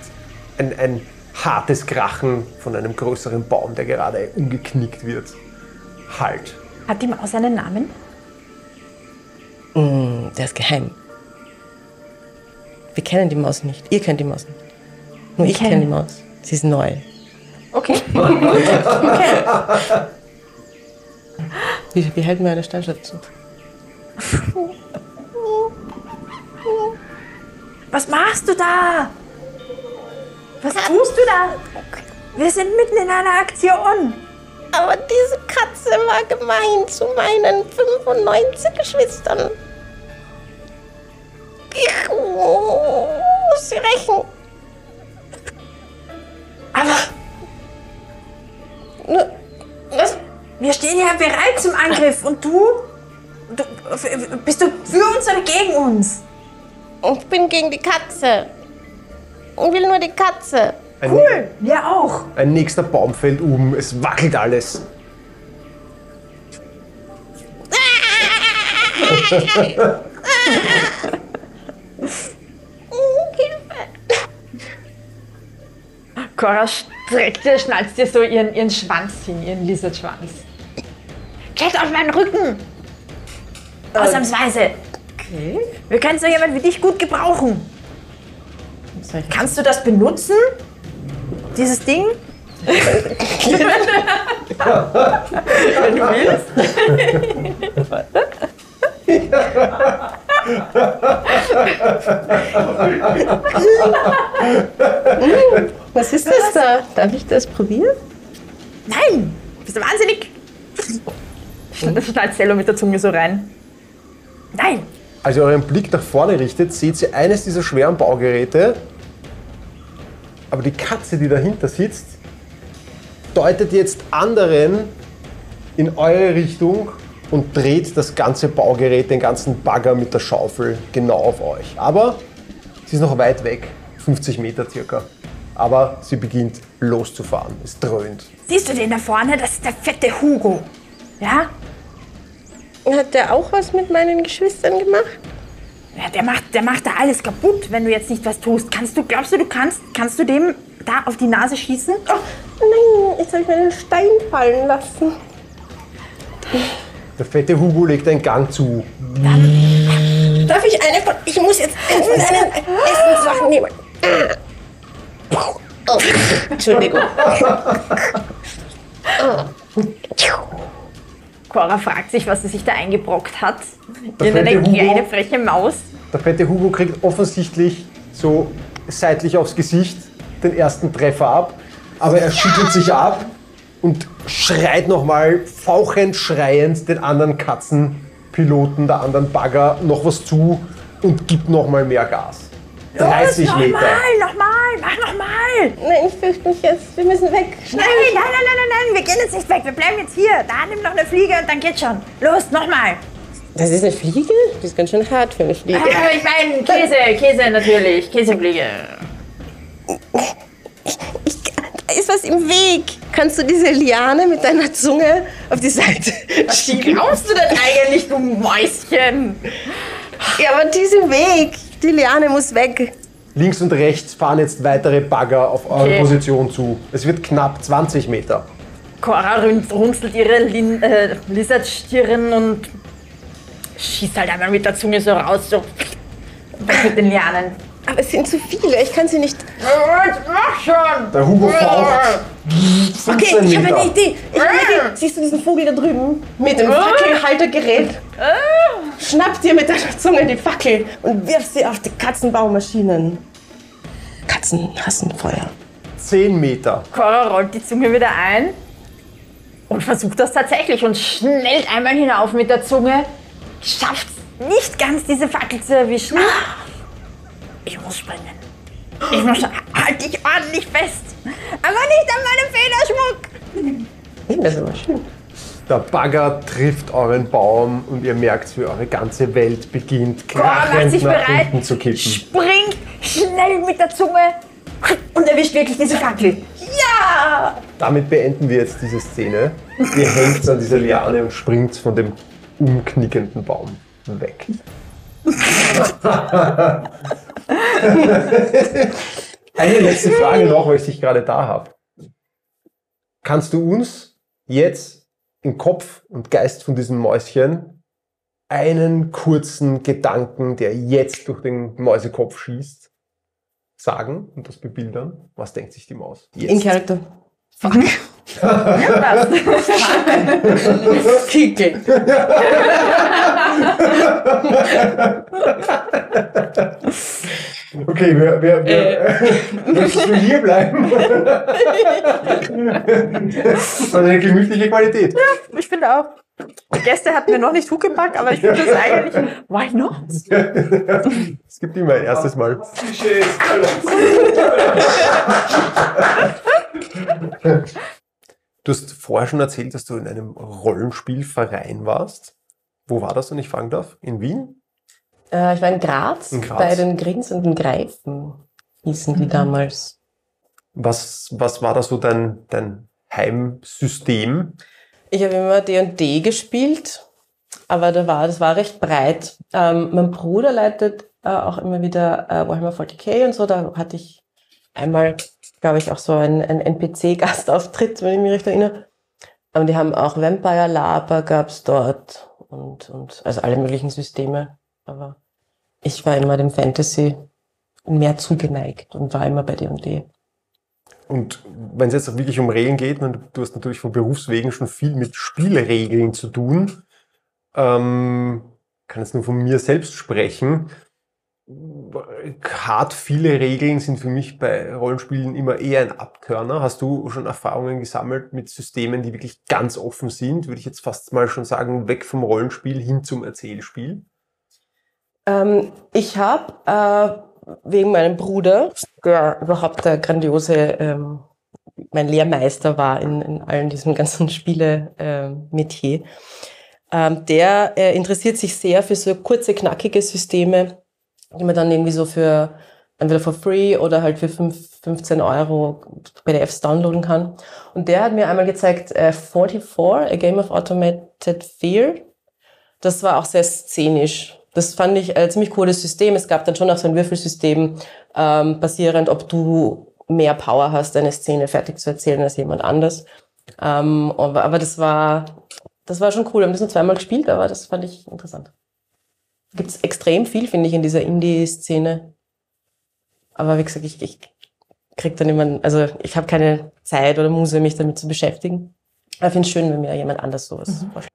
ein, ein hartes Krachen von einem größeren Baum, der gerade umgeknickt wird. Halt. Hat die Maus einen Namen? Mm, der ist geheim. Wir kennen die Maus nicht. Ihr kennt die Maus nicht. Nur ich kennen- kenne die Maus. Sie ist neu. Okay. Wie, wie hält mir eine Steinstadt zu? Was machst du da? Was tust du da? Wir sind mitten in einer Aktion. Aber diese Katze war gemein zu meinen 95 Geschwistern. Ich muss sie rächen. Aber Nur- Was? wir stehen ja bereit zum Angriff und du, du bist du für uns oder gegen uns? Ich bin gegen die Katze. Und will nur die Katze. Ein, Wir auch. ein nächster Baum fällt um, es wackelt alles. <laughs> Cora streckt dir, schnalzt dir so ihren, ihren Schwanz hin, ihren Lizardschwanz. Kletter auf meinen Rücken. Ausnahmsweise. Okay. Wir können so jemanden wie dich gut gebrauchen. Kannst du das benutzen? Dieses Ding? Wenn du willst. <laughs> Was ist das da? Darf ich das probieren? Nein! Bist du wahnsinnig? Das schneidet Cello mit der Zunge so rein. Nein! Als ihr euren Blick nach vorne richtet, seht ihr eines dieser schweren Baugeräte. Aber die Katze, die dahinter sitzt, deutet jetzt anderen in eure Richtung und dreht das ganze Baugerät, den ganzen Bagger mit der Schaufel genau auf euch. Aber sie ist noch weit weg, 50 Meter circa. Aber sie beginnt loszufahren. Es dröhnt. Siehst du den da vorne? Das ist der fette Hugo. Ja? Hat der auch was mit meinen Geschwistern gemacht? Ja, der macht, der macht da alles kaputt, wenn du jetzt nicht was tust. Kannst du, glaubst du, du kannst, kannst du dem da auf die Nase schießen? Oh, nein, jetzt habe ich meinen Stein fallen lassen. Der fette Hugo legt einen Gang zu. Darf ich eine von... Ich muss jetzt eins von Essenssachen nehmen. Oh, Entschuldigung. <laughs> Cora fragt sich, was sie sich da eingebrockt hat. Der In eine Hugo. kleine freche Maus. Der fette Hugo kriegt offensichtlich so seitlich aufs Gesicht den ersten Treffer ab, aber er schüttelt sich ab und schreit nochmal fauchend, schreiend den anderen Katzenpiloten, der anderen Bagger noch was zu und gibt nochmal mehr Gas. 30 nochmal, Meter. nochmal, mach nochmal. Nein, ich fürchte mich jetzt. Wir müssen weg. Nein, nein, nein, nein, nein, nein, wir gehen jetzt nicht weg. Wir bleiben jetzt hier. Da nimm noch eine Fliege und dann geht's schon. Los, nochmal. Das ist eine Fliege? Die ist ganz schön hart für eine Fliege. Äh, ich meine Käse, Käse natürlich, Käsefliege. Ich, da ist was im Weg. Kannst du diese Liane mit deiner Zunge auf die Seite schieben? glaubst du denn eigentlich, du Mäuschen? Ja, aber diesen Weg. Die Liane muss weg. Links und rechts fahren jetzt weitere Bagger auf eure Okay. Position zu. Es wird knapp 20 Meter. Cora run- runzelt ihre Lin äh, Lizardstirn und schießt halt einmal mit der Zunge so raus, so weg mit den Lianen. Aber es sind zu viele. Ich kann sie nicht. Mach schon! Der Hugo faucht. Okay, 15 ich habe eine Idee. Ich habe eine Idee. Siehst du diesen Vogel da drüben? Mit dem Fackelhaltergerät. Schnapp dir mit deiner Zunge die Fackel und wirf sie auf die Katzenbaumaschinen. Katzen hassen Feuer. 10 Meter. Cora rollt die Zunge wieder ein und versucht das tatsächlich und schnellt einmal hinauf mit der Zunge. Schafft nicht ganz, diese Fackel zu erwischen. Ich muss springen. Ich muss. Halt dich ordentlich fest. Aber nicht an meinem Federschmuck. Das ist aber schön. Der Bagger trifft euren Baum und ihr merkt, wie eure ganze Welt beginnt krachend sich nach bereit, hinten zu kippen. springt schnell mit der Zunge und erwischt wirklich diese Fackel. Ja! Damit beenden wir jetzt diese Szene. Ihr hängt an dieser Liane und springt von dem umknickenden Baum weg. <laughs> <laughs> Eine letzte Frage noch, weil ich dich gerade da habe. Kannst du uns jetzt im Kopf und Geist von diesem Mäuschen einen kurzen Gedanken, der jetzt durch den Mäusekopf schießt, sagen und das bebildern? Was denkt sich die Maus? Jetzt. In Character. Was? Kickel. <laughs> Okay, wir, wir, wir möchtest du hier bleiben? Das <laughs> ist eine gemütliche Qualität. Ich finde auch. Gäste hatten wir noch nicht Huckepack, aber ich finde das eigentlich. Why not? <laughs> Es gibt immer ein erstes Mal. Du hast vorher schon erzählt, dass du in einem Rollenspielverein warst. Wo war das, wenn ich fragen darf? In Wien? Äh, ich war in Graz, In Graz. bei den grinsenden Greifen, hießen die damals. Was, was war da so dein, dein Heimsystem? Ich habe immer D&D gespielt, aber da war, das war recht breit. Ähm, mein Bruder leitet äh, auch immer wieder äh, Warhammer 40k und so. Da hatte ich einmal, glaube ich, auch so einen, einen NPC-Gastauftritt, wenn ich mich recht erinnere. Aber die haben auch Vampire Laber gab's dort und, und also alle möglichen Systeme. Aber ich war immer dem Fantasy mehr zugeneigt und war immer bei D&D. Und wenn es jetzt wirklich um Regeln geht, du hast natürlich von Berufswegen schon viel mit Spielregeln zu tun. Ähm, kann jetzt nur von mir selbst sprechen. Hart viele Regeln sind für mich bei Rollenspielen immer eher ein Abtörner. Hast du schon Erfahrungen gesammelt mit Systemen, die wirklich ganz offen sind? Würde ich jetzt fast mal schon sagen, weg vom Rollenspiel hin zum Erzählspiel? Ähm, ich habe äh, wegen meinem Bruder, der überhaupt der grandiose, ähm, mein Lehrmeister war in, in allen diesen ganzen <laughs> Spiele-Metier, äh, ähm, der äh, interessiert sich sehr für so kurze, knackige Systeme, die man dann irgendwie so für entweder for free oder halt für 5, 15 Euro PDFs downloaden kann. Und der hat mir einmal gezeigt, äh, 44, A Game of Automated Fear. Das war auch sehr szenisch. Das fand ich ein ziemlich cooles System. Es gab dann schon auch so ein Würfelsystem, ähm, basierend, ob du mehr Power hast, eine Szene fertig zu erzählen als jemand anders. Ähm, aber, aber das war, das war schon cool. Wir haben das nur zweimal gespielt, aber das fand ich interessant. Gibt es extrem viel, finde ich, in dieser Indie-Szene. Aber wie gesagt, ich, ich krieg dann immer, also ich habe keine Zeit oder Muse, mich damit zu beschäftigen. Aber ich finde es schön, wenn mir jemand anders sowas mhm. vorschlägt.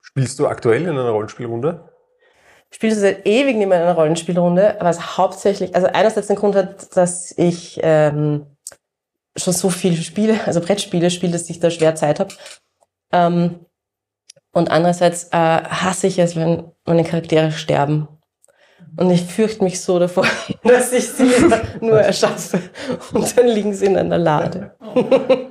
Spielst du aktuell in einer Rollenspielrunde? Ich spiele seit ewig nicht mehr in einer Rollenspielrunde, aber es hauptsächlich, also einerseits den Grund hat, dass ich ähm, schon so viel Spiele, also Brettspiele spiele, dass ich da schwer Zeit habe. Ähm, und andererseits äh, hasse ich es, wenn meine Charaktere sterben. Und ich fürchte mich so davor, <laughs> dass ich sie <laughs> nur erschaffe. Und dann liegen sie in einer Lade. <laughs>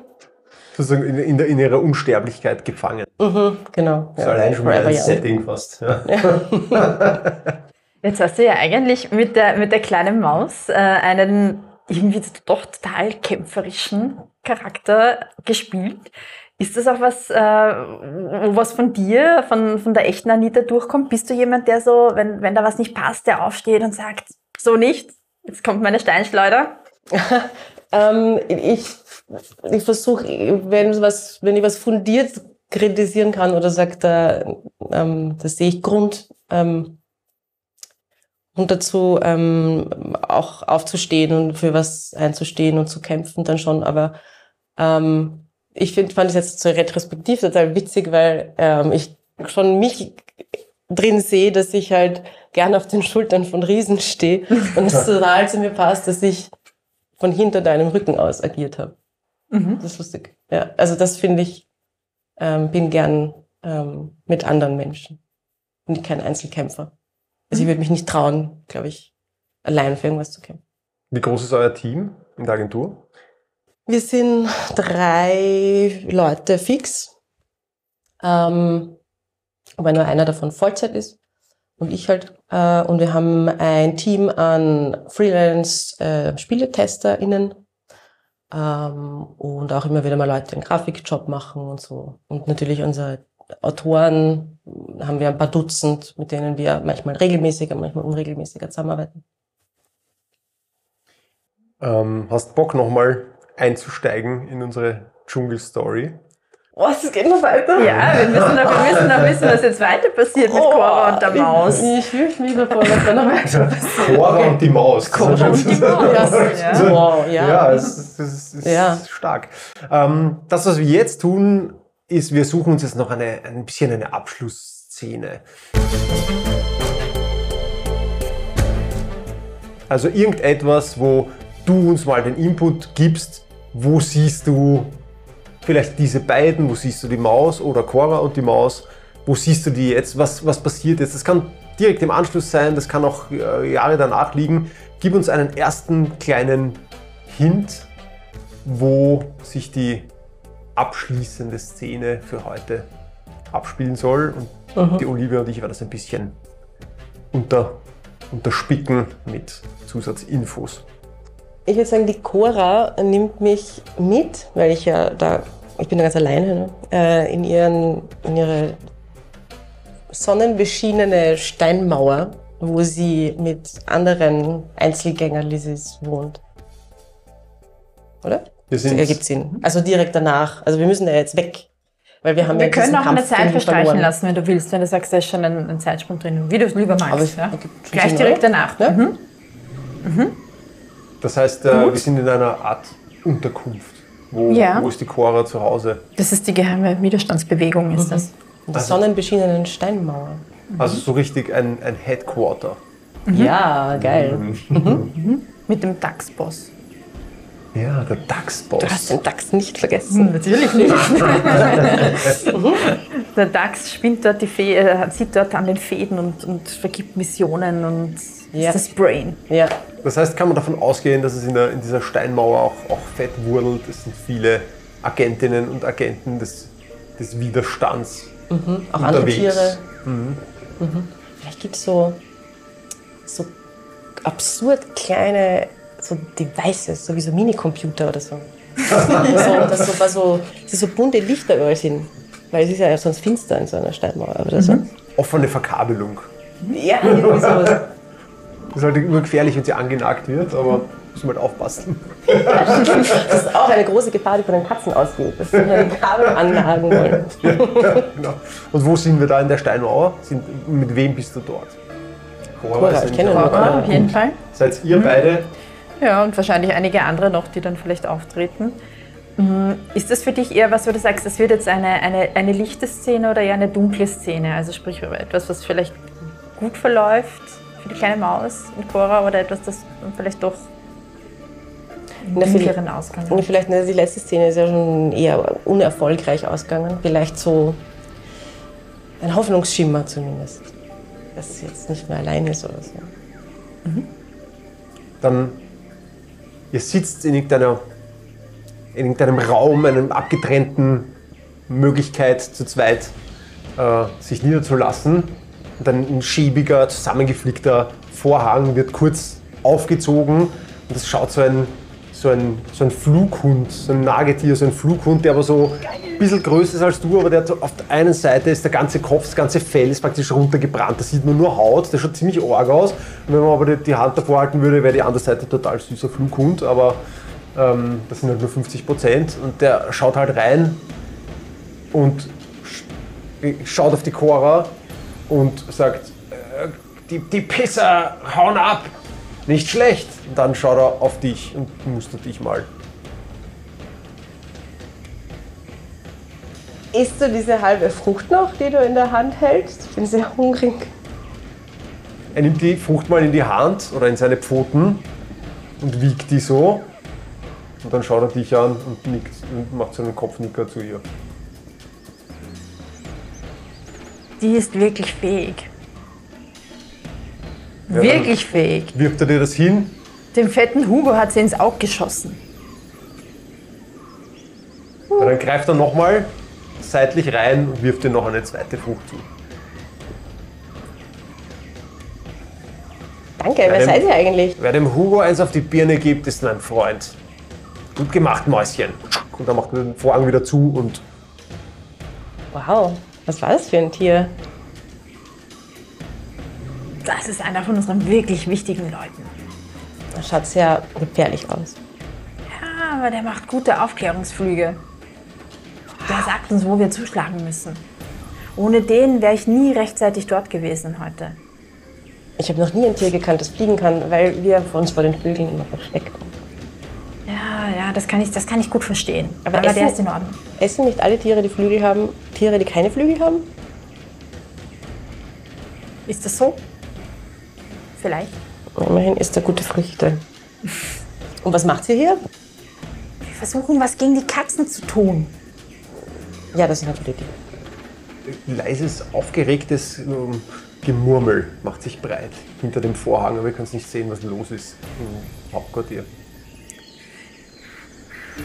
Sozusagen in, in, in ihrer Unsterblichkeit gefangen. Mhm, genau. So ja, allein schon mal ein Setting fast. Ja. Ja. Jetzt hast du ja eigentlich mit der, mit der kleinen Maus äh, einen irgendwie doch total kämpferischen Charakter gespielt. Ist das auch was, äh, was von dir, von, von der echten Anita durchkommt? Bist du jemand, der so, wenn, wenn da was nicht passt, der aufsteht und sagt, so nicht, jetzt kommt meine Steinschleuder? <laughs> ähm, ich ich versuche, wenn, wenn ich was fundiert kritisieren kann oder sagt, da, ähm, da sehe ich Grund, ähm, und dazu ähm, auch aufzustehen und für was einzustehen und zu kämpfen dann schon. Aber ähm, ich find, fand es jetzt so retrospektiv total witzig, weil ähm, ich schon mich drin sehe, dass ich halt gern auf den Schultern von Riesen stehe <laughs> und es total zu mir passt, dass ich von hinter deinem Rücken aus agiert habe. Mhm. Das ist lustig. Ja, also das finde ich, ähm, bin gern ähm, mit anderen Menschen. Bin kein Einzelkämpfer. Also ich mhm. würde mich nicht trauen, glaube ich, allein für irgendwas zu kämpfen. Wie groß ist euer Team in der Agentur? Wir sind drei Leute fix, ähm, weil nur einer davon Vollzeit ist und ich halt. Äh, und wir haben ein Team an Freelance-SpieletesterInnen äh, ähm, und auch immer wieder mal Leute einen Grafikjob machen und so. Und natürlich unsere Autoren haben wir ein paar Dutzend, mit denen wir manchmal regelmäßiger, manchmal unregelmäßiger zusammenarbeiten. Ähm, hast Bock nochmal einzusteigen in unsere Dschungel-Story. Was, es geht noch weiter? Ja, wir müssen noch, wir müssen noch wissen, was jetzt weiter passiert mit oh, Cora und der Maus. Ich, ich fürchte mich davor, was da noch weiter <laughs> passiert. Cora und die Maus. Cora und die <laughs> Maus. Ja, wow, ja. ja es, es, es ist ja. stark. Ähm, das, was wir jetzt tun, ist, wir suchen uns jetzt noch eine, ein bisschen eine Abschlussszene. Also irgendetwas, wo du uns mal den Input gibst, wo siehst du vielleicht diese beiden, wo siehst du die Maus oder Cora und die Maus, wo siehst du die jetzt, was, was passiert jetzt? Das kann direkt im Anschluss sein, das kann auch äh, Jahre danach liegen. Gib uns einen ersten kleinen Hint, wo sich die abschließende Szene für heute abspielen soll. Und mhm. die Olivia und ich werden das ein bisschen unter, unterspicken mit Zusatzinfos. Ich würde sagen, die Cora nimmt mich mit, weil ich ja da, ich bin da ganz alleine, ne? äh, in, ihren, in ihre sonnenbeschienene Steinmauer, wo sie mit anderen Einzelgänger-Lisis wohnt. Oder? Wir sind ergibt Sinn. Also direkt danach. Also wir müssen ja jetzt weg. Weil wir haben Wir ja können auch eine Kampf Zeit irgendwie verstreichen verloren. lassen, wenn du willst, wenn du sagst, da ist schon ein, ein Zeitsprung drin. Wie du es lieber magst. Aber es ja. Gleich Sinn, direkt oder? danach. Ja. Mhm. Das heißt, äh, wir sind in einer Art Unterkunft. Wo, Ja. wo ist die Cora zu Hause? Das ist die geheime Widerstandsbewegung, Mhm. ist das. In der sonnenbeschienenen Steinmauer. Also so richtig ein, ein Headquarter. Ja, geil. Mit dem DAX-Boss. Ja, der DAX-Boss. Du hast den Dachs nicht vergessen. Natürlich nicht. <laughs> <laughs> Der DAX spinnt dort die Fä äh, zieht dort an den Fäden und, und vergibt Missionen und Ja. ist das Brain. Ja. Das heißt, kann man davon ausgehen, dass es in, der, in dieser Steinmauer auch, auch fett wurdelt. Es sind viele Agentinnen und Agenten des, des Widerstands Auch andere unterwegs. Tiere. Mhm. Vielleicht gibt es so, so absurd kleine so Devices, so wie so Minicomputer oder so. <laughs> so dass so, so, dass so bunte Lichter überall sind. Weil es ist ja sonst finster in so einer Steinmauer oder so. Offene Verkabelung. Ja, irgendwie sowas. Das ist halt immer gefährlich, wenn sie angenagt wird, aber müssen wir halt aufpassen. <laughs> Das ist auch eine große Gefahr, die von den Katzen ausgeht, dass sie ein Kabel annagen wollen. <laughs> Genau. Und wo sind wir da in der Steinmauer? Sind, mit wem bist du dort? Cora, Cora, ich kenne. Cora. Auf jeden Fall. Seid ihr beide? Ja, und wahrscheinlich einige andere noch, die dann vielleicht auftreten. Mhm. Ist das für dich eher was, wo du sagst, das wird jetzt eine, eine, eine lichte Szene oder eher eine dunkle Szene? Also sprich etwas, was vielleicht gut verläuft für die kleine Maus und Cora oder etwas, das vielleicht doch einen Na, dunkleren Ausgang Und hat? vielleicht, ne, die letzte Szene ist ja schon eher unerfolgreich ausgegangen. Vielleicht so ein Hoffnungsschimmer zumindest. Dass es jetzt nicht mehr allein ist oder so. Dann, ihr sitzt in irgendeiner, in irgendeinem Raum, einem abgetrennten Möglichkeit zu zweit äh, sich niederzulassen. Und ein schäbiger, zusammengeflickter Vorhang wird kurz aufgezogen. Und es schaut so ein, so ein, so ein Flughund, so ein Nagetier, so ein Flughund, der aber so ein bisschen größer ist als du, aber der hat so auf der einen Seite ist der ganze Kopf, das ganze Fell ist praktisch runtergebrannt, da sieht man nur Haut, der schaut ziemlich arg aus. Und wenn man aber die, die Hand davor halten würde, wäre die andere Seite total süßer Flughund, aber ähm, das sind halt nur 50 Prozent. Und der schaut halt rein und sch- schaut auf die Cora und sagt, äh, die, die Pisser hauen ab, nicht schlecht. Und dann schaut er auf dich und mustert dich mal. Isst du diese halbe Frucht noch, die du in der Hand hältst? Ich bin sehr hungrig. Er nimmt die Frucht mal in die Hand oder in seine Pfoten und wiegt die so. Und dann schaut er dich an und nickt und macht so einen Kopfnicker zu ihr. Die ist wirklich fähig. Ja, wirklich fähig. Wirft er dir das hin? Dem fetten Hugo hat sie ins Auge geschossen. Und dann greift er nochmal seitlich rein und wirft dir noch eine zweite Frucht zu. Danke, wer dem- seid ihr eigentlich? Wer dem Hugo eins auf die Birne gibt, ist mein Freund. Gut gemacht, Mäuschen. Und dann macht er den Vorhang wieder zu und Wow, was war das für ein Tier? Das ist einer von unseren wirklich wichtigen Leuten. Das schaut sehr gefährlich aus. Ja, aber der macht gute Aufklärungsflüge. Der sagt uns, wo wir zuschlagen müssen. Ohne den wäre ich nie rechtzeitig dort gewesen heute. Ich habe noch nie ein Tier gekannt, das fliegen kann, weil wir uns vor den Vögeln immer verstecken. Das kann ich, das kann ich gut verstehen. Aber Aber, der Essen- ist in Ordnung. Essen nicht alle Tiere, die Flügel haben, Tiere, die keine Flügel haben? Ist das so? Vielleicht. Immerhin isst er gute Früchte. Und was macht ihr hier? Wir versuchen, was gegen die Katzen zu tun. Ja, das ist eine gute Idee. leises, aufgeregtes ähm, Gemurmel macht sich breit hinter dem Vorhang, aber ihr könnt nicht sehen, was los ist im Hauptquartier.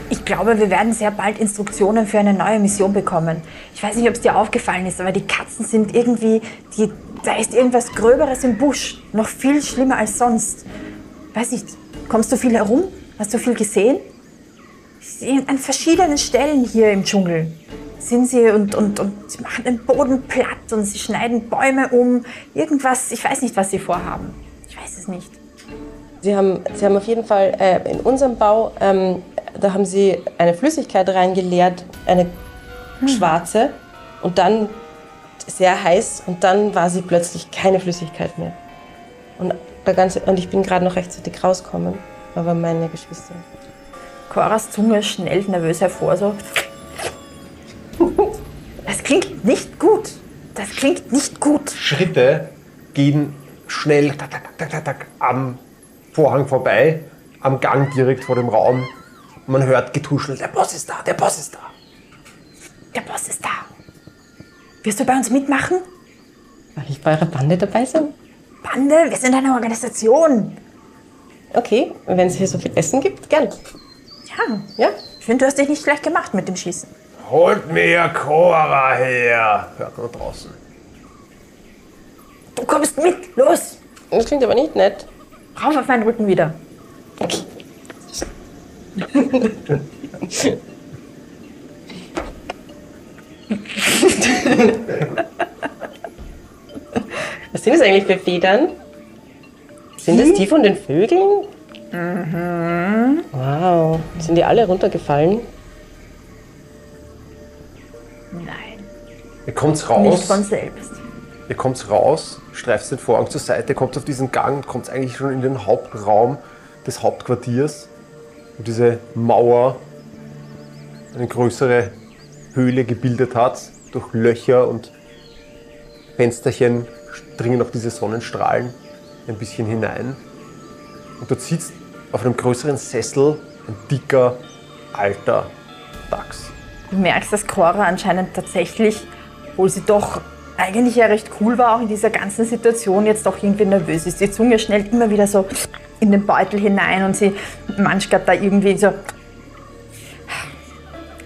Ich glaube, wir werden sehr bald Instruktionen für eine neue Mission bekommen. Ich weiß nicht, ob es dir aufgefallen ist, aber die Katzen sind irgendwie, die, da ist irgendwas Gröberes im Busch. Noch viel schlimmer als sonst. Weiß nicht, kommst du viel herum? Hast du viel gesehen? An verschiedenen Stellen hier im Dschungel sind sie und, und, und sie machen den Boden platt und sie schneiden Bäume um. Irgendwas, ich weiß nicht, was sie vorhaben. Ich weiß es nicht. Sie haben, Sie haben auf jeden Fall äh, in unserem Bau ähm, da haben sie eine Flüssigkeit reingeleert, eine schwarze, und dann sehr heiß, und dann war sie plötzlich keine Flüssigkeit mehr. Und, der ganze, und ich bin gerade noch rechtzeitig rausgekommen, aber meine Geschwister. Coras Zunge schnellt nervös hervor, so. Das klingt nicht gut. Das klingt nicht gut. Schritte gehen schnell tak, tak, tak, tak, tak, am Vorhang vorbei, am Gang direkt vor dem Raum. Man hört getuschelt, der Boss ist da, der Boss ist da. Der Boss ist da. Wirst du bei uns mitmachen? Darf ich bei eurer Bande dabei sein? Bande, wir sind eine Organisation. Okay, wenn es hier so viel Essen gibt, gern. Ja, Ja? ich finde, du hast dich nicht schlecht gemacht mit dem Schießen. Holt mir Cora her, hört man draußen. Du kommst mit, los. Das klingt aber nicht nett. Rauf auf meinen Rücken wieder. Okay. Was sind das eigentlich für Federn? Sind das die von den Vögeln? Mhm. Wow. Sind die alle runtergefallen? Nein, Ihr kommt nicht raus, von selbst. ihr kommt raus, streift den Vorhang zur Seite, kommt auf diesen Gang und kommt eigentlich schon in den Hauptraum des Hauptquartiers, wo diese Mauer eine größere Höhle gebildet hat. Durch Löcher und Fensterchen dringen noch diese Sonnenstrahlen ein bisschen hinein. Und dort sitzt auf einem größeren Sessel ein dicker, alter Dachs. Du merkst, dass Cora anscheinend tatsächlich, obwohl sie doch eigentlich ja recht cool war, auch in dieser ganzen Situation, jetzt doch irgendwie nervös ist. Die Zunge schnellt immer wieder so in den Beutel hinein und sie manchmal da irgendwie so.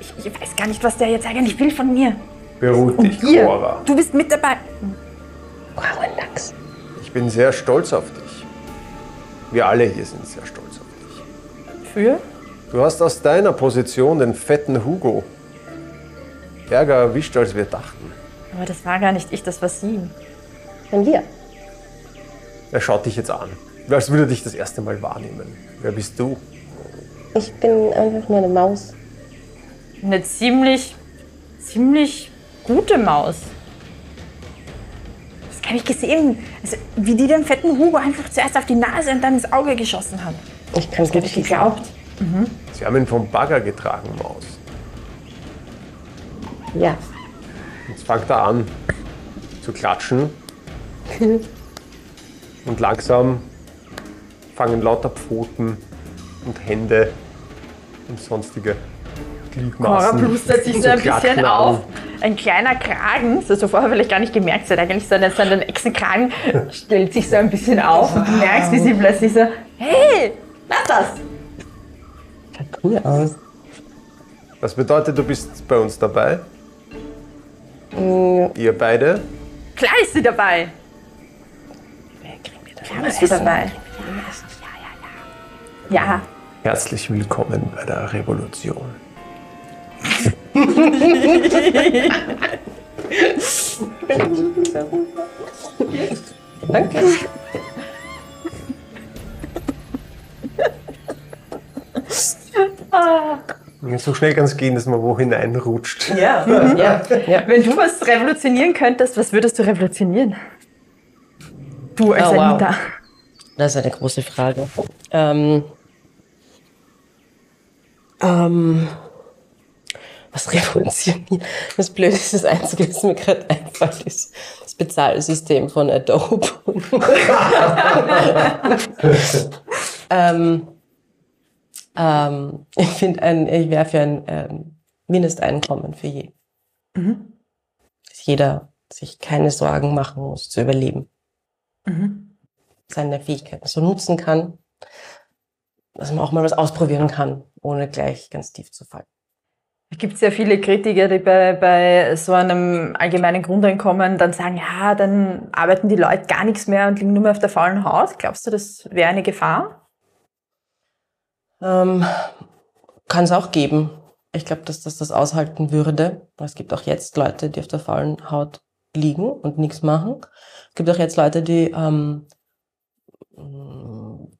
Ich, ich weiß gar nicht, was der jetzt eigentlich will von mir. Beruhig dich, Hier, Cora. du bist mit dabei. Wow, ein Dachs. Ich bin sehr stolz auf dich. Wir alle hier sind sehr stolz auf dich. Für? Du hast aus deiner Position den fetten Hugo ärger erwischt, als wir dachten. Aber das war gar nicht ich, das war sie. Dann wir. Er schaut dich jetzt an, als würde er dich das erste Mal wahrnehmen. Wer bist du? Ich bin einfach nur eine Maus. Eine ziemlich, ziemlich gute Maus. Das habe ich gesehen. Also, wie die den fetten Hugo einfach zuerst auf die Nase und dann ins Auge geschossen hat. Ich kann es nicht ich geglaubt. Sie haben ihn vom Bagger getragen, Maus. Ja. Jetzt fängt er an zu klatschen. <laughs> Und langsam fangen lauter Pfoten und Hände und sonstige Cora Gliedmaßen plustert sich so ein bisschen auf. Ein kleiner Kragen, das hast du vorher vielleicht gar nicht gemerkt, hat eigentlich so einen Echsenkragen, stellt sich so ein bisschen auf und du merkst, wie sie plötzlich so, hey, lass das! Schaut cool aus. Das bedeutet, du bist bei uns dabei. Ihr beide. Klar ist sie dabei. Klar ist sie dabei. Ja, ja, ja. Herzlich willkommen bei der Revolution. Danke. <laughs> So schnell kann es gehen, dass man wo hineinrutscht. Ja, <laughs> ja, ja. Wenn du was revolutionieren könntest, was würdest du revolutionieren? Du als Oh, wow. Anita. Das ist eine große Frage. Ähm, ähm, was revolutionieren? Das Blöde ist, das Einzige, was mir gerade einfällt, ist das Bezahlsystem von Adobe. <laughs> ähm, ähm, <laughs> ich finde, ein, ich wäre für ein ähm, Mindesteinkommen für jeden. Dass jeder sich keine Sorgen machen muss, zu überleben seine Fähigkeiten so nutzen kann, dass man auch mal was ausprobieren kann, ohne gleich ganz tief zu fallen. Es gibt sehr viele Kritiker, die bei, bei so einem allgemeinen Grundeinkommen dann sagen, ja, dann arbeiten die Leute gar nichts mehr und liegen nur mehr auf der faulen Haut. Glaubst du, das wäre eine Gefahr? Ähm, kann es auch geben. Ich glaube, dass das das aushalten würde. Es gibt auch jetzt Leute, die auf der faulen Haut liegen und nichts machen. Es gibt auch jetzt Leute, die ähm,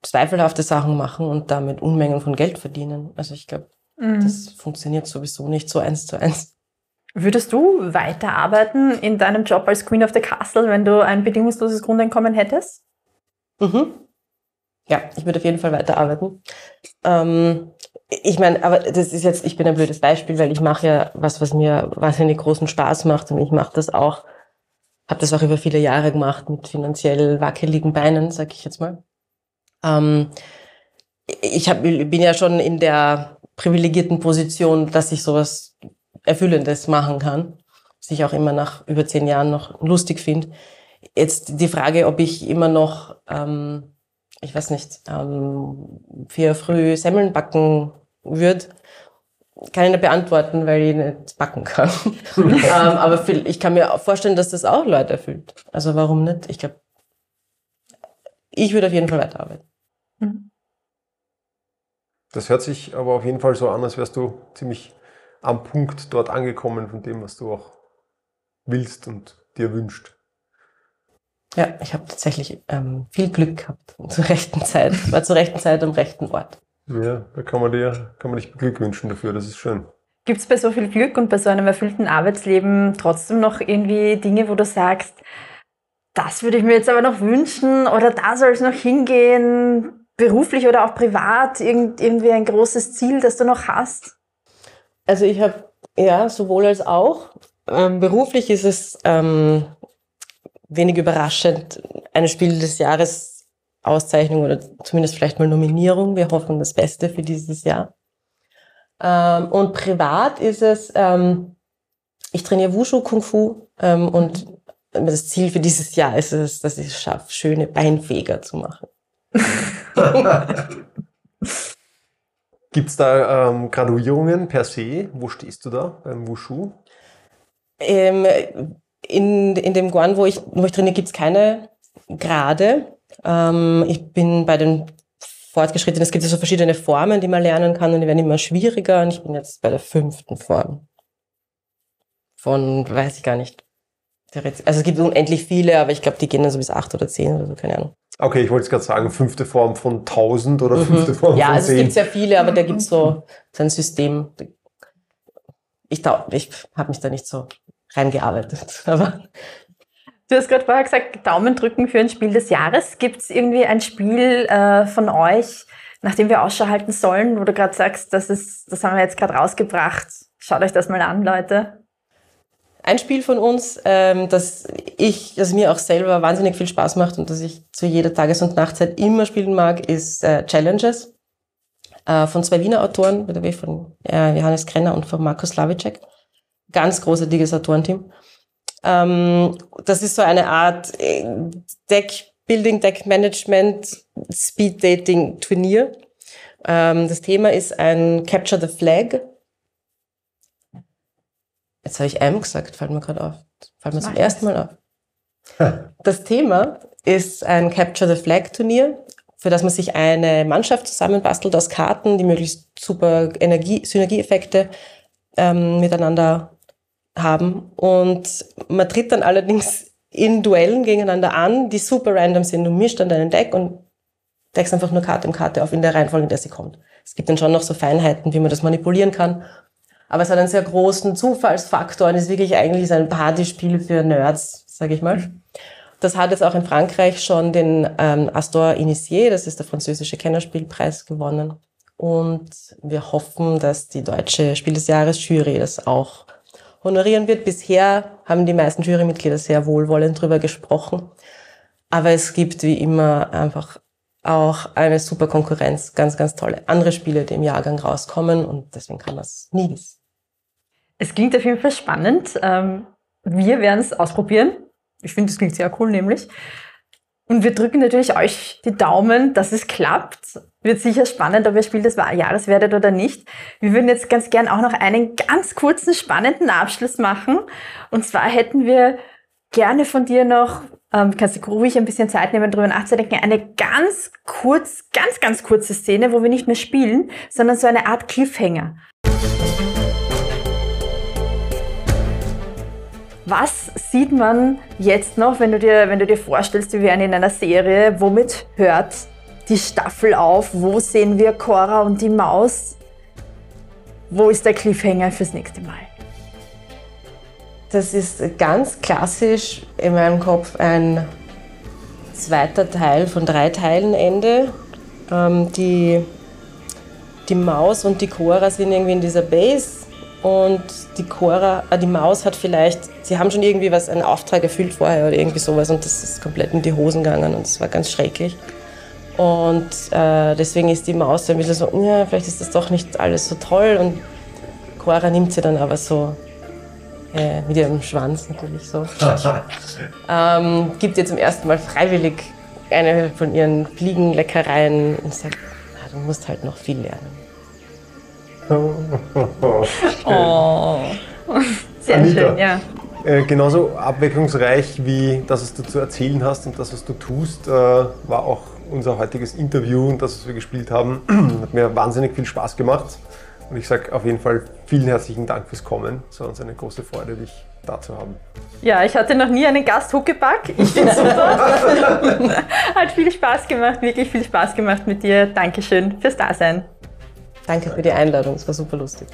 zweifelhafte Sachen machen und damit Unmengen von Geld verdienen. Also ich glaube, Mhm. das funktioniert sowieso nicht so eins zu eins. Würdest du weiterarbeiten in deinem Job als Queen of the Castle, wenn du ein bedingungsloses Grundeinkommen hättest? Mhm. Ja, ich würde auf jeden Fall weiterarbeiten. Ähm, ich meine, aber das ist jetzt, ich bin ein blödes Beispiel, weil ich mache ja was, was mir wahnsinnig großen Spaß macht und ich mache das auch, habe das auch über viele Jahre gemacht mit finanziell wackeligen Beinen, sag ich jetzt mal. Ähm, ich hab, bin ja schon in der privilegierten Position, dass ich sowas Erfüllendes machen kann, was ich auch immer nach über zehn Jahren noch lustig finde. Jetzt die Frage, ob ich immer noch, ähm, ich weiß nicht, ähm, vier früh Semmeln backen würde, kann ich nicht beantworten, weil ich nicht backen kann. <laughs> ähm, aber viel- ich kann mir auch vorstellen, dass das auch Leute erfüllt. Also warum nicht? Ich glaube, ich würde auf jeden Fall weiterarbeiten. Das hört sich aber auf jeden Fall so an, als wärst du ziemlich am Punkt dort angekommen von dem, was du auch willst und dir wünscht. Ja, ich habe tatsächlich ähm, viel Glück gehabt <laughs> zur rechten Zeit, war zur rechten Zeit am rechten Ort. Ja, da kann man dir, kann man dich beglückwünschen dafür, das ist schön. Gibt es bei so viel Glück und bei so einem erfüllten Arbeitsleben trotzdem noch irgendwie Dinge, wo du sagst, das würde ich mir jetzt aber noch wünschen oder da soll es noch hingehen, beruflich oder auch privat, irgend, irgendwie ein großes Ziel, das du noch hast? Also ich habe, ja, sowohl als auch. Ähm, beruflich ist es ähm, wenig überraschend, eine Spiel des Jahres Auszeichnung oder zumindest vielleicht mal Nominierung. Wir hoffen das Beste für dieses Jahr. Ähm, und privat ist es, ähm, ich trainiere Wushu Kung Fu ähm, und das Ziel für dieses Jahr ist es, dass ich es schaffe, schöne Beinfeger zu machen. <laughs> Gibt es da ähm, Graduierungen per se? Wo stehst du da beim Wushu? Ähm, in, in dem Guan, wo ich, wo ich trainiere, gibt's keine Grade. Ähm, ich bin bei den Fortgeschrittenen, es gibt ja so verschiedene Formen, die man lernen kann und die werden immer schwieriger und ich bin jetzt bei der fünften Form. Von, weiß ich gar nicht. Also es gibt unendlich viele, aber ich glaube, die gehen dann so bis acht oder zehn oder so, keine Ahnung. Okay, ich wollte es gerade sagen, fünfte Form von 1000 oder Mhm. fünfte Form Ja, von also es 10. gibt sehr viele, aber da gibt's so, so ein System. Ich, ich habe mich da nicht so reingearbeitet. <laughs> Aber Du hast gerade vorher gesagt, Daumen drücken für ein Spiel des Jahres. Gibt es irgendwie ein Spiel äh, von euch, nach dem wir Ausschau halten sollen, wo du gerade sagst, das, ist, das haben wir jetzt gerade rausgebracht. Schaut euch das mal an, Leute. Ein Spiel von uns, ähm, das ich, das mir auch selber wahnsinnig viel Spaß macht und das ich zu jeder Tages- und Nachtzeit immer spielen mag, ist äh, Challenges äh, von zwei Wiener Autoren, von äh, Johannes Krenner und von Markus Slavicek. Ganz großartiges Autorenteam. Ähm, das ist so eine Art äh, Deck-Building, Deck-Management, Speed-Dating-Turnier. Ähm, das Thema ist ein Capture the Flag. Jetzt habe ich M gesagt, fällt mir gerade auf. Fällt mir zum ersten Mal auf. Das Thema ist ein Capture the Flag Turnier, für das man sich eine Mannschaft zusammenbastelt aus Karten, die möglichst super Energie, Synergieeffekte ähm, miteinander haben. Und man tritt dann allerdings in Duellen gegeneinander an, die super random sind. Du mischt dann deinen Deck und deckst einfach nur Karte um Karte auf in der Reihenfolge, in der sie kommt. Es gibt dann schon noch so Feinheiten, wie man das manipulieren kann. Aber es hat einen sehr großen Zufallsfaktor und ist wirklich eigentlich ein Partyspiel für Nerds, sage ich mal. Das hat jetzt auch in Frankreich schon den ähm, Astor Initié, das ist der französische Kennerspielpreis, gewonnen. Und wir hoffen, dass die deutsche Spiel des Jahres Jury das auch honorieren wird. Bisher haben die meisten Jurymitglieder sehr wohlwollend drüber gesprochen. Aber es gibt wie immer einfach auch eine super Konkurrenz, ganz, ganz tolle andere Spiele, die im Jahrgang rauskommen und deswegen kann man es nie wissen. Es klingt auf jeden Fall spannend. Ähm, wir werden es ausprobieren. Ich finde, es klingt sehr cool, nämlich. Und wir drücken natürlich euch die Daumen, dass es klappt. Wird sicher spannend, ob ihr Spiel des Jahres werdet oder nicht. Wir würden jetzt ganz gern auch noch einen ganz kurzen, spannenden Abschluss machen. Und zwar hätten wir gerne von dir noch, ähm, kannst du ruhig ein bisschen Zeit nehmen, darüber nachzudenken, eine ganz kurz, ganz, ganz kurze Szene, wo wir nicht mehr spielen, sondern so eine Art Cliffhanger. Was sieht man jetzt noch, wenn du dir, wenn du dir vorstellst, wir wären in einer Serie, womit hört die Staffel auf? Wo sehen wir Cora und die Maus? Wo ist der Cliffhanger fürs nächste Mal? Das ist ganz klassisch in meinem Kopf ein zweiter Teil von drei Teilen Ende. Ähm, die, die Maus und die Cora sind irgendwie in dieser Base und die Cora, äh, die Maus hat vielleicht, sie haben schon irgendwie was, einen Auftrag erfüllt vorher oder irgendwie sowas und das ist komplett in die Hosen gegangen und es war ganz schrecklich. Und äh, deswegen ist die Maus ein bisschen so, ja, vielleicht ist das doch nicht alles so toll und Cora nimmt sie dann aber so äh, mit ihrem Schwanz natürlich so. <laughs> ähm, gibt ihr zum ersten Mal freiwillig eine von ihren Fliegenleckereien und sagt, "Ah, du musst halt noch viel lernen. <laughs> Oh. Sehr Anita. schön, ja. Äh, genauso abwechslungsreich wie das, was du zu erzählen hast und das, was du tust, äh, war auch unser heutiges Interview und das, was wir gespielt haben. <clears throat> Hat mir wahnsinnig viel Spaß gemacht. Und ich sage auf jeden Fall vielen herzlichen Dank fürs Kommen. Es war uns eine große Freude, dich da zu haben. Ja, ich hatte noch nie einen Gast Huckepack. Ich finde super. <laughs> Hat viel Spaß gemacht, wirklich viel Spaß gemacht mit dir. Dankeschön fürs Dasein. Danke für die Einladung, es war super lustig.